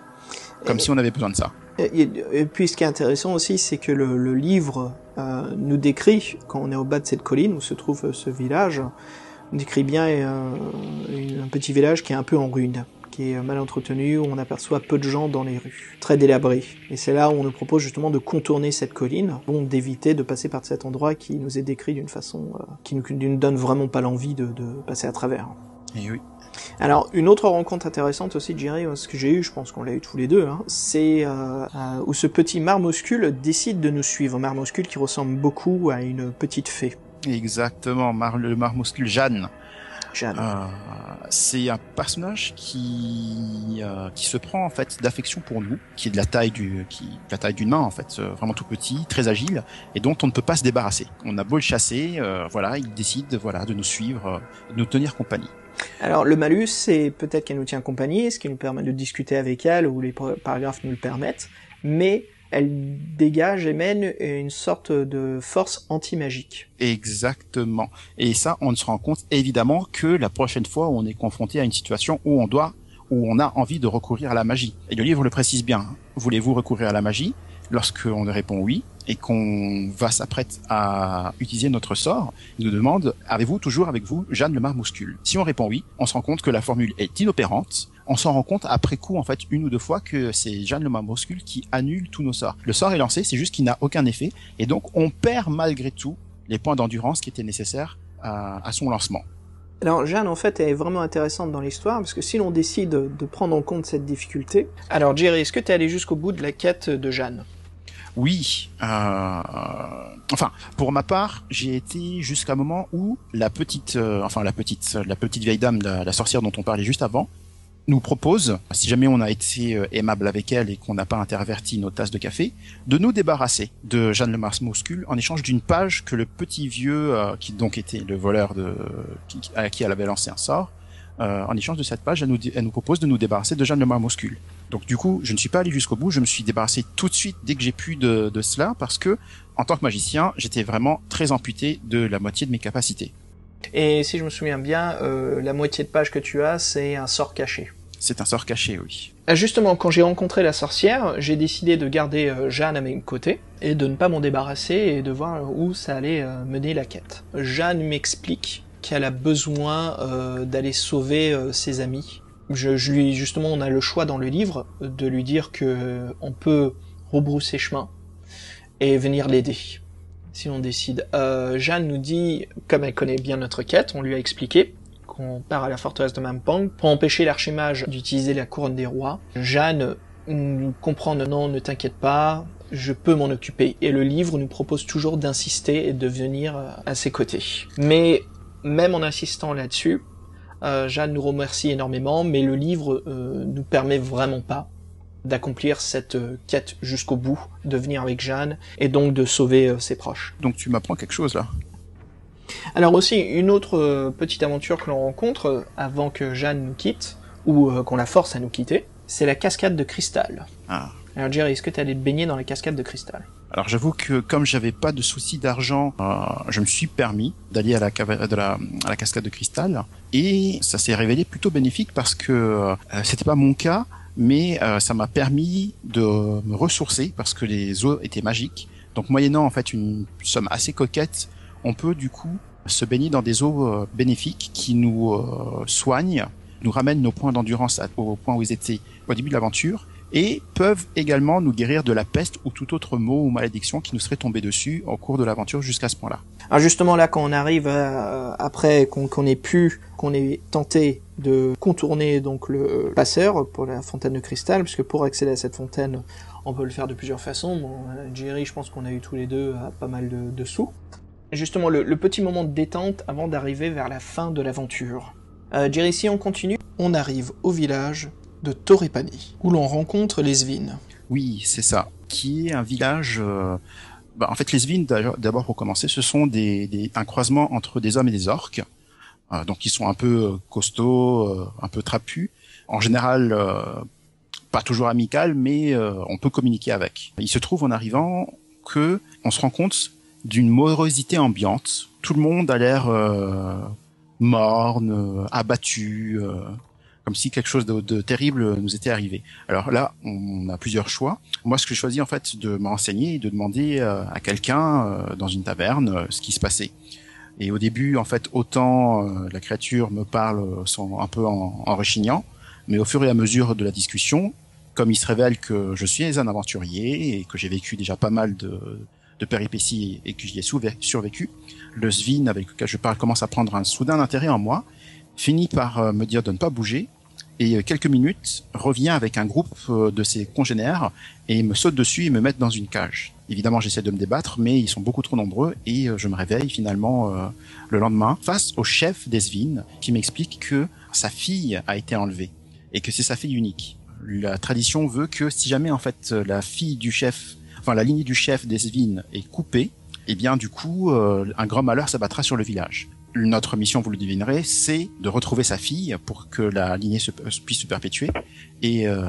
Comme Et- si on avait besoin de ça. Et, puis ce qui est intéressant aussi, c'est que le, le livre euh, nous décrit, quand on est au bas de cette colline où se trouve euh, ce village, nous décrit bien euh, un petit village qui est un peu en ruine, qui est mal entretenu, où on aperçoit peu de gens dans les rues, très délabré. Et c'est là où on nous propose justement de contourner cette colline, bon d'éviter de passer par cet endroit qui nous est décrit d'une façon euh, qui nous, nous donne vraiment pas l'envie de, de passer à travers. Et oui. Alors, une autre rencontre intéressante aussi, Jerry, ce que j'ai eu, je pense qu'on l'a eu tous les deux, hein, c'est euh, euh, où ce petit marmoscule décide de nous suivre. Marmoscule qui ressemble beaucoup à une petite fée, Exactement, Mar le marmouscule Jeanne. Jeanne. Euh, c'est un personnage qui euh, qui se prend en fait d'affection pour nous, qui est de la taille du qui de la taille d'une main en fait, euh, vraiment tout petit, très agile et dont on ne peut pas se débarrasser. On a beau le chasser, euh, voilà, il décide voilà de nous suivre, euh, de nous tenir compagnie. Alors, le malus, c'est peut-être qu'elle nous tient compagnie, ce qui nous permet de discuter avec elle, ou les par- paragraphes nous le permettent, mais elle dégage et mène une sorte de force anti-magique. Exactement. Et ça, on se rend compte évidemment que la prochaine fois où on est confronté à une situation où on doit, où on a envie de recourir à la magie. Et le livre le précise bien. Voulez-vous recourir à la magie? Lorsqu'on répond oui et qu'on va s'apprête à utiliser notre sort, il nous demande avez-vous toujours avec vous Jeanne le marmouscule Si on répond oui, on se rend compte que la formule est inopérante. On s'en rend compte après coup, en fait, une ou deux fois que c'est Jeanne le marmouscule qui annule tous nos sorts. Le sort est lancé, c'est juste qu'il n'a aucun effet, et donc on perd malgré tout les points d'endurance qui étaient nécessaires à, à son lancement. Alors Jeanne en fait est vraiment intéressante dans l'histoire parce que si l'on décide de prendre en compte cette difficulté, alors Jerry, est-ce que tu es allé jusqu'au bout de la quête de Jeanne? Oui, euh, enfin pour ma part, j'ai été jusqu'à un moment où la petite, euh, enfin la petite, la petite vieille dame, la, sorcière dont on parlait juste avant, nous propose, si jamais on a été euh, aimable avec elle et qu'on n'a pas interverti nos tasses de café, de nous débarrasser de Jeanne le Mars Muscule en échange d'une page que le petit vieux, euh, qui donc était le voleur de, qui, à qui elle avait lancé un sort, en échange de cette page, elle nous, elle propose de nous débarrasser de Jeanne le Marmoscule. Donc du coup, je ne suis pas allé jusqu'au bout, je me suis débarrassé tout de suite dès que j'ai pu de, de cela, parce que en tant que magicien, j'étais vraiment très amputé de la moitié de mes capacités. Et si je me souviens bien, euh, la moitié de page que tu as, c'est un sort caché. C'est un sort caché, oui. Euh, Justement, quand j'ai rencontré la sorcière, j'ai décidé de garder euh, Jeanne à mes côtés et de ne pas m'en débarrasser et de voir où ça allait euh, mener la quête. Jeanne m'explique qu'elle a besoin euh, d'aller sauver euh, ses amis. Justement, on a le choix dans le livre de lui dire que on peut rebrousser chemin et venir l'aider si on décide. Euh, Jeanne nous dit, comme elle connaît bien notre quête, on lui a expliqué qu'on part à la forteresse de Mampang pour empêcher l'archimage d'utiliser la couronne des rois. Jeanne nous comprend non, ne t'inquiète pas, je peux m'en occuper. Et le livre nous propose toujours d'insister et de venir euh, à ses côtés. Mais même en insistant là-dessus, euh, Jeanne nous remercie énormément, mais le livre euh, nous permet vraiment pas d'accomplir cette euh, quête jusqu'au bout, de venir avec Jeanne et donc de sauver euh, ses proches. Donc tu m'apprends quelque chose là. Alors aussi, une autre petite aventure que l'on rencontre avant que Jeanne nous quitte, ou qu'on la force à nous quitter, c'est la cascade de cristal. Ah. Alors Jerry, est-ce que tu allais te baigner dans la cascade de cristal? Alors j'avoue que comme j'avais pas de souci d'argent, euh, je me suis permis d'aller à la, cava- de la, à la cascade de cristal et ça s'est révélé plutôt bénéfique parce que euh, c'était pas mon cas, mais euh, ça m'a permis de me ressourcer parce que les eaux étaient magiques. Donc moyennant en fait une somme assez coquette, on peut du coup se baigner dans des eaux bénéfiques qui nous soignent, nous ramènent nos points d'endurance au point où ils étaient au début de l'aventure et peuvent également nous guérir de la peste ou tout autre mot ou malédiction qui nous serait tombé dessus au cours de l'aventure jusqu'à ce point-là. Alors justement là, quand on arrive euh, après qu'on ait pu, qu'on ait tenté de contourner donc le passeur pour la fontaine de cristal, puisque pour accéder à cette fontaine, on peut le faire de plusieurs façons. Euh, Jerry, je pense qu'on a eu tous les deux euh, pas mal de, sous. Justement, le petit moment de détente avant d'arriver vers la fin de l'aventure. Euh, Jerry, si on continue, on arrive au village de Torrepani, où l'on rencontre les Svin. Oui, c'est ça. Qui est un village. euh, bah, en fait, les Svin, d'abord pour commencer, ce sont des, des- un croisement entre des hommes et des orques. Euh, donc, ils sont un peu euh, costauds, euh, un peu trapus. En général, euh, pas toujours amical, mais euh, on peut communiquer avec. Il se trouve en arrivant que on se rend compte d'une morosité ambiante. Tout le monde a l'air euh, morne, euh, abattu. euh, comme si quelque chose de, de terrible nous était arrivé. Alors là, on a plusieurs choix. Moi, ce que je choisis en fait, de me renseigner et de demander euh, à quelqu'un dans une taverne ce qui se passait. Et au début, en fait, autant la créature me parle sans, un peu en, en rechignant, mais au fur et à mesure de la discussion, comme il se révèle que je suis un aventurier et que j'ai vécu déjà pas mal de, de péripéties et que j'y ai survécu, le Svin avec lequel je parle commence à prendre un soudain intérêt en moi, finit par euh, me dire de ne pas bouger et euh, quelques minutes revient avec un groupe euh, de ses congénères et me saute dessus et me met dans une cage. Évidemment, j'essaie de me débattre, mais ils sont beaucoup trop nombreux et je me réveille finalement euh, le lendemain face au chef des Svin qui m'explique que sa fille a été enlevée et que c'est sa fille unique. La tradition veut que si jamais en fait la fille du chef, enfin la lignée du chef des Svin est coupée, eh bien du coup euh, un grand malheur s'abattra sur le village. Notre mission, vous le devinerez, c'est de retrouver sa fille pour que la lignée se, puisse se perpétuer. Et euh,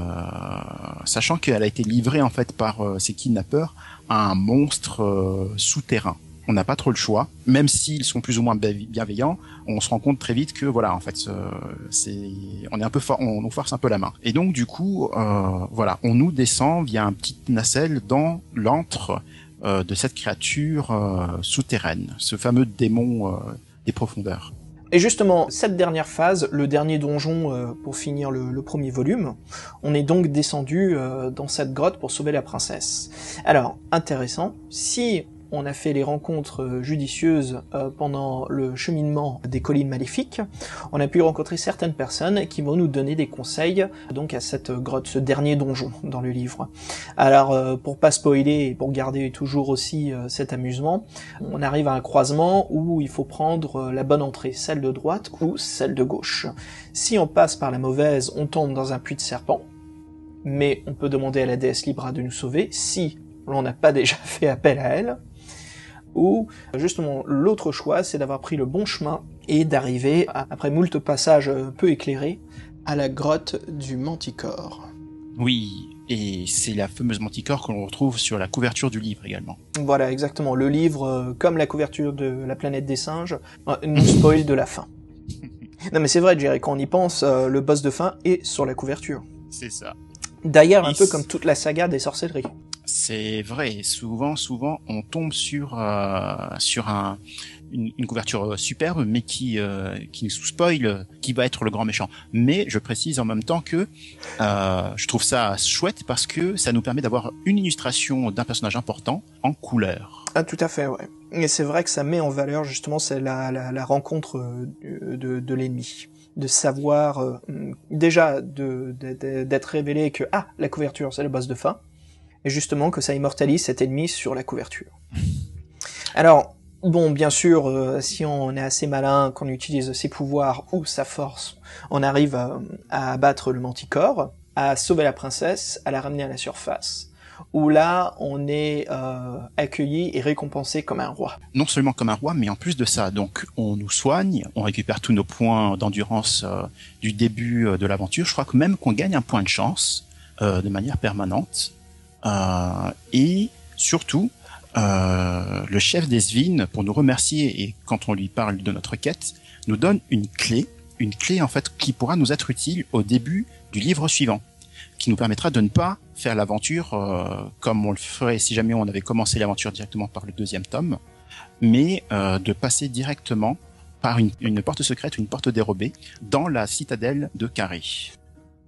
sachant qu'elle a été livrée en fait par euh, ses kidnappeurs à un monstre euh, souterrain. On n'a pas trop le choix, même s'ils sont plus ou moins bienve- bienveillants. On se rend compte très vite que voilà, en fait, euh, c'est, on est un peu, on nous force un peu la main. Et donc du coup, euh, voilà, on nous descend via un petit nacelle dans l'antre euh, de cette créature euh, souterraine, ce fameux démon euh, des profondeurs. Et justement, cette dernière phase, le dernier donjon pour finir le, premier volume, on est donc descendu dans cette grotte pour sauver la princesse. Alors, intéressant, si on a fait les rencontres euh, judicieuses euh, pendant le cheminement des collines maléfiques, on a pu rencontrer certaines personnes qui vont nous donner des conseils donc à cette grotte, ce dernier donjon dans le livre. Alors, euh, pour pas spoiler et pour garder toujours aussi cet amusement, on arrive à un croisement où il faut prendre la bonne entrée, celle de droite ou celle de gauche. Si on passe par la mauvaise, on tombe dans un puits de serpent, mais on peut demander à la déesse Libra de nous sauver si l'on n'a pas déjà fait appel à elle. Ou justement l'autre choix, c'est d'avoir pris le bon chemin et d'arriver, après moult passages euh, peu éclairés, à la grotte du Manticore. Oui, Et c'est la fameuse manticore que l'on retrouve sur la couverture du livre également. Voilà, exactement. Le livre, euh, comme la couverture de La planète des singes, euh, nous spoil de la fin. non mais c'est vrai, Jerry, quand on y pense, le boss de fin est sur la couverture. C'est ça. D'ailleurs, un peu comme toute la saga des sorcelleries. C'est vrai. Souvent, souvent, on tombe sur euh, sur un une, couverture euh, superbe, mais qui euh, qui nous spoil qui va être le grand méchant. Mais je précise en même temps que euh, je trouve ça chouette parce que ça nous permet d'avoir une illustration d'un personnage important en couleur. Ah, tout à fait, ouais. Et c'est vrai que ça met en valeur justement c'est la, la, la rencontre euh, de, de l'ennemi, de savoir euh, déjà de de- de- d'être révélé que ah la couverture c'est le boss de fin, et justement que ça immortalise cet ennemi sur la couverture. Alors bon, bien sûr, euh, si on est assez malin, qu'on utilise ses pouvoirs ou sa force, on arrive à, à abattre le manticore, à sauver la princesse, à la ramener à la surface où là on est euh, accueilli et récompensé comme un roi. non seulement comme un roi, mais en plus de ça, donc on nous soigne, on récupère tous nos points d'endurance euh, du début euh, de l'aventure. Je crois que même qu'on gagne un point de chance euh, de manière permanente. Euh, et surtout, euh, le chef des Svin, pour nous remercier et quand on lui parle de notre quête, nous donne une clé, une clé en fait qui pourra nous être utile au début du livre suivant, qui nous permettra de ne pas faire l'aventure euh, comme on le ferait si jamais on avait commencé l'aventure directement par le deuxième tome, mais de passer directement par une, une porte secrète, une porte dérobée, dans la citadelle de Carré.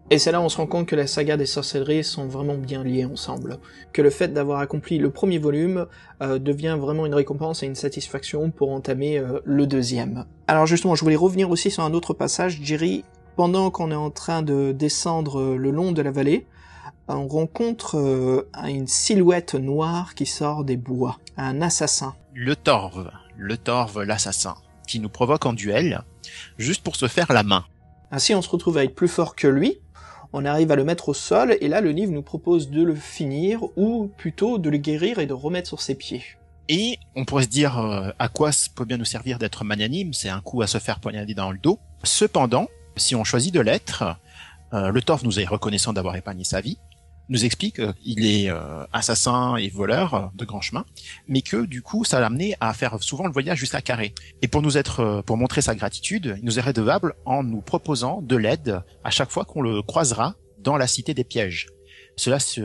Et c'est là où on se rend compte que la saga des sorcelleries sont vraiment bien liées ensemble. Que le fait d'avoir accompli le premier volume euh, devient vraiment une récompense et une satisfaction pour entamer euh, le deuxième. Alors justement, je voulais revenir aussi sur un autre passage. Jerry, pendant qu'on est en train de descendre euh, le long de la vallée, on rencontre euh, une silhouette noire qui sort des bois. Un assassin. Le Torve, le Torve l'assassin, qui nous provoque en duel, juste pour se faire la main. Ainsi, on se retrouve à être plus fort que lui. On arrive à le mettre au sol, et là, le livre nous propose de le finir, ou plutôt de le guérir et de remettre sur ses pieds. Et on pourrait se dire euh, à quoi ça peut bien nous servir d'être magnanime, c'est un coup à se faire poignarder dans le dos. Cependant, si on choisit de l'être, euh, le Torve nous est reconnaissant d'avoir épargné sa vie, nous explique qu'il est euh, assassin et voleur de grand chemin, mais que du coup ça l'a amené à faire souvent le voyage jusqu'à Carré. Et pour nous être, euh, pour montrer sa gratitude, il nous est redevable en nous proposant de l'aide à chaque fois qu'on le croisera dans la cité des pièges. Cela se,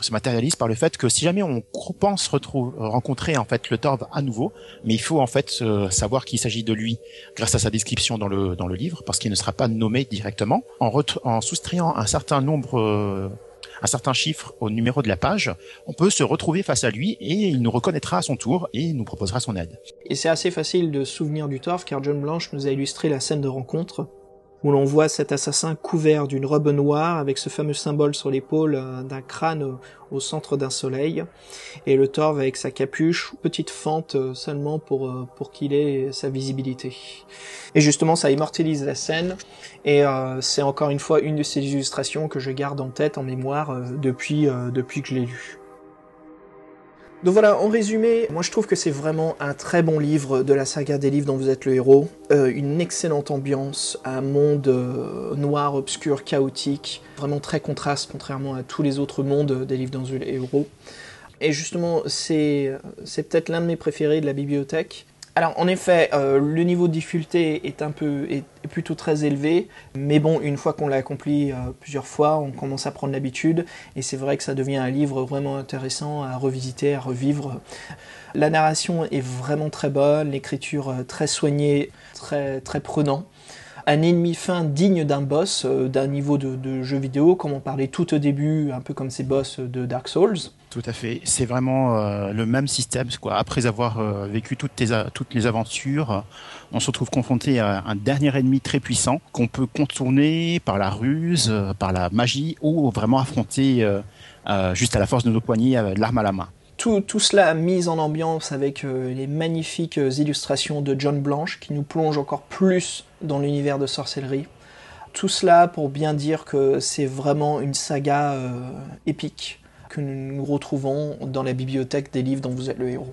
se matérialise par le fait que si jamais on pense retrouver, rencontrer en fait le Torve à nouveau, mais il faut en fait euh, savoir qu'il s'agit de lui grâce à sa description dans le dans le livre, parce qu'il ne sera pas nommé directement, en, en soustrayant un certain nombre un certain chiffre au numéro de la page, on peut se retrouver face à lui et il nous reconnaîtra à son tour et nous proposera son aide. Et c'est assez facile de se souvenir du torf, car John Blanche nous a illustré la scène de rencontre, où l'on voit cet assassin couvert d'une robe noire, avec ce fameux symbole sur l'épaule euh, d'un crâne au, centre d'un soleil, et le torve avec sa capuche, petite fente euh, seulement pour, euh, pour qu'il ait sa visibilité. Et justement, ça immortalise la scène, et c'est encore une fois une de ces illustrations que je garde en tête, en mémoire, depuis, depuis que je l'ai lu. Donc voilà, en résumé, moi je trouve que c'est vraiment un très bon livre de la saga des livres dont vous êtes le héros. Euh, une excellente ambiance, un monde euh, noir, obscur, chaotique, vraiment très contraste contrairement à tous les autres mondes des livres dont vous êtes le héros. Et justement, c'est c'est peut-être l'un de mes préférés de la bibliothèque. Alors en effet, euh, le niveau de difficulté est un peu plutôt très élevé, mais bon, une fois qu'on l'a accompli euh, plusieurs fois, on commence à prendre l'habitude, et c'est vrai que ça devient un livre vraiment intéressant à revisiter, à revivre. La narration est vraiment très bonne, l'écriture euh, très soignée, très très prenant. Un ennemi fin digne d'un boss, euh, d'un niveau de, jeu vidéo, comme on parlait tout au début, un peu comme ces boss de Dark Souls. Tout à fait. C'est vraiment euh, le même système. Après avoir euh, vécu toutes, les aventures, on se retrouve confronté à un dernier ennemi très puissant qu'on peut contourner par la ruse, par la magie ou vraiment affronter juste à la force de nos poignets, l'arme à la main. Tout, tout cela mis en ambiance avec euh, les magnifiques euh, illustrations de John Blanche qui nous plongent encore plus dans l'univers de sorcellerie. Tout cela pour bien dire que c'est vraiment une saga euh, épique que nous nous retrouvons dans la bibliothèque des livres dont vous êtes le héros.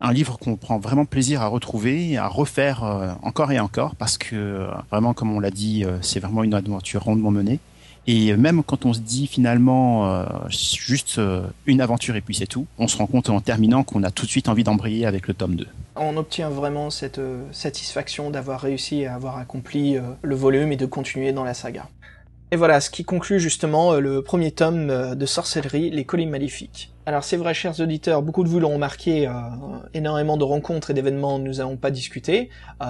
Un livre qu'on prend vraiment plaisir à retrouver, à refaire encore et encore, parce que vraiment, comme on l'a dit, c'est vraiment une aventure rondement menée. Et même quand on se dit finalement euh, juste euh, une aventure et puis c'est tout, on se rend compte en terminant qu'on a tout de suite envie d'embrayer avec le tome 2. On obtient vraiment cette euh, satisfaction d'avoir réussi à avoir accompli le volume et de continuer dans la saga. Et voilà, ce qui conclut justement le premier tome de Sorcellerie, les colis maléfiques. Alors c'est vrai, chers auditeurs, beaucoup de vous l'ont remarqué, euh, énormément de rencontres et d'événements nous n'avons pas discuté. Euh,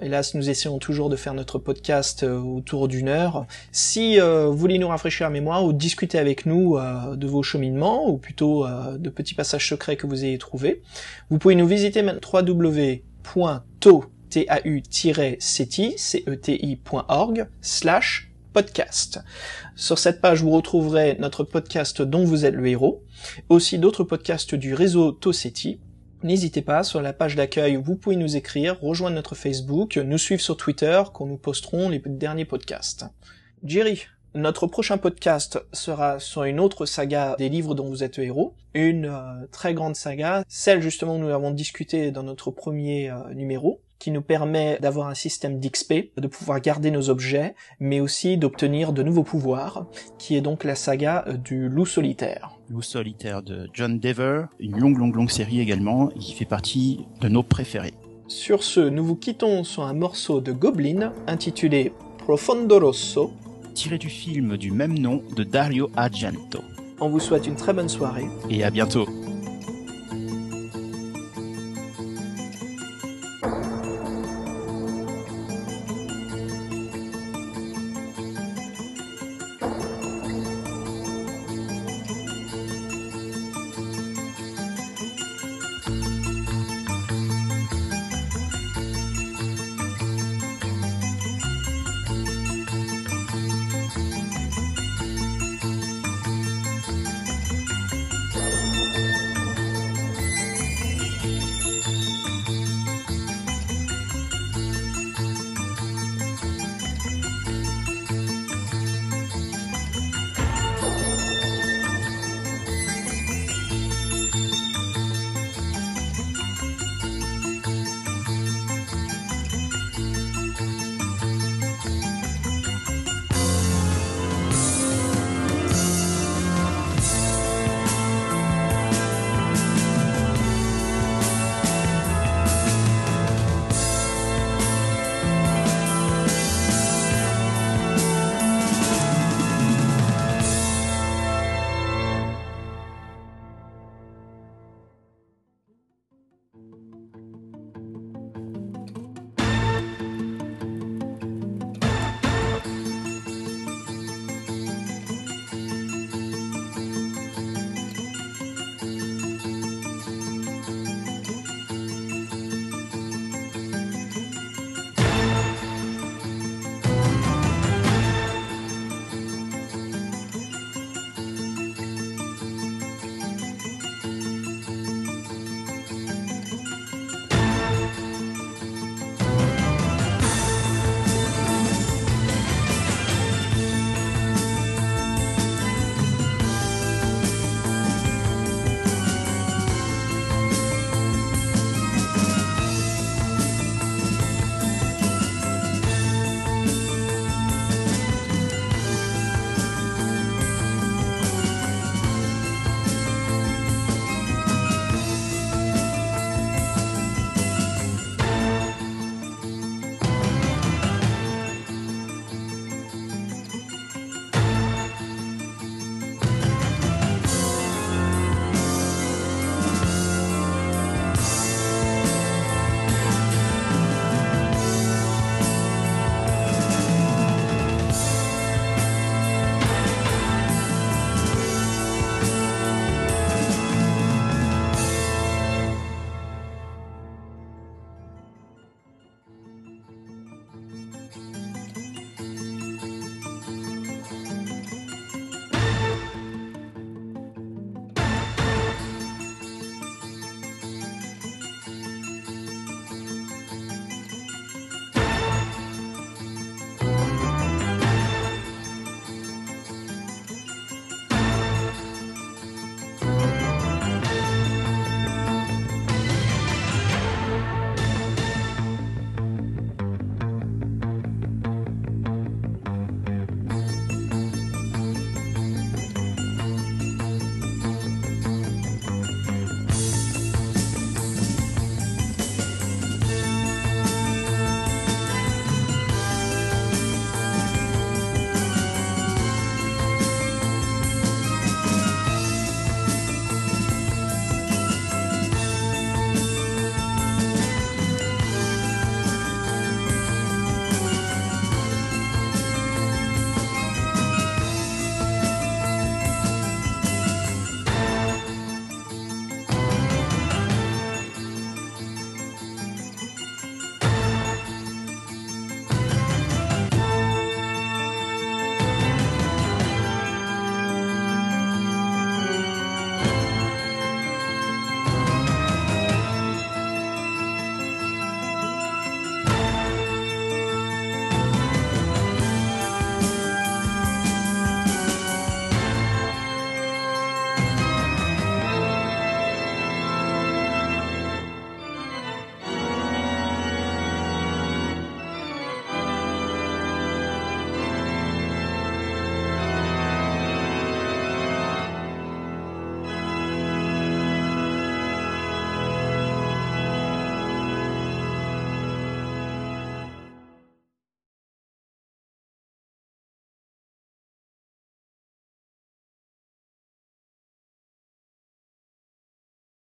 hélas, nous essayons toujours de faire notre podcast autour d'une heure. Si vous voulez nous rafraîchir la mémoire ou discuter avec nous de vos cheminements, ou plutôt de petits passages secrets que vous ayez trouvés, vous pouvez nous visiter maintenant www.to-ceti.org slash podcast. Sur cette page, vous retrouverez notre podcast dont vous êtes le héros, aussi d'autres podcasts du réseau Toseti. N'hésitez pas, sur la page d'accueil, vous pouvez nous écrire, rejoindre notre Facebook, nous suivre sur Twitter, quand nous posterons les derniers podcasts. Jerry, notre prochain podcast sera sur une autre saga des livres dont vous êtes héros, une euh, très grande saga, celle justement que nous avons discuté dans notre premier euh, numéro qui nous permet d'avoir un système d'XP, de pouvoir garder nos objets, mais aussi d'obtenir de nouveaux pouvoirs, qui est donc la saga euh, du loup solitaire. Loup solitaire de John Dever, une longue longue longue série également, qui fait partie de nos préférés. Sur ce, nous vous quittons sur un morceau de Goblin intitulé Profondo Rosso, tiré du film du même nom de Dario Argento. On vous souhaite une très bonne soirée. Et à bientôt.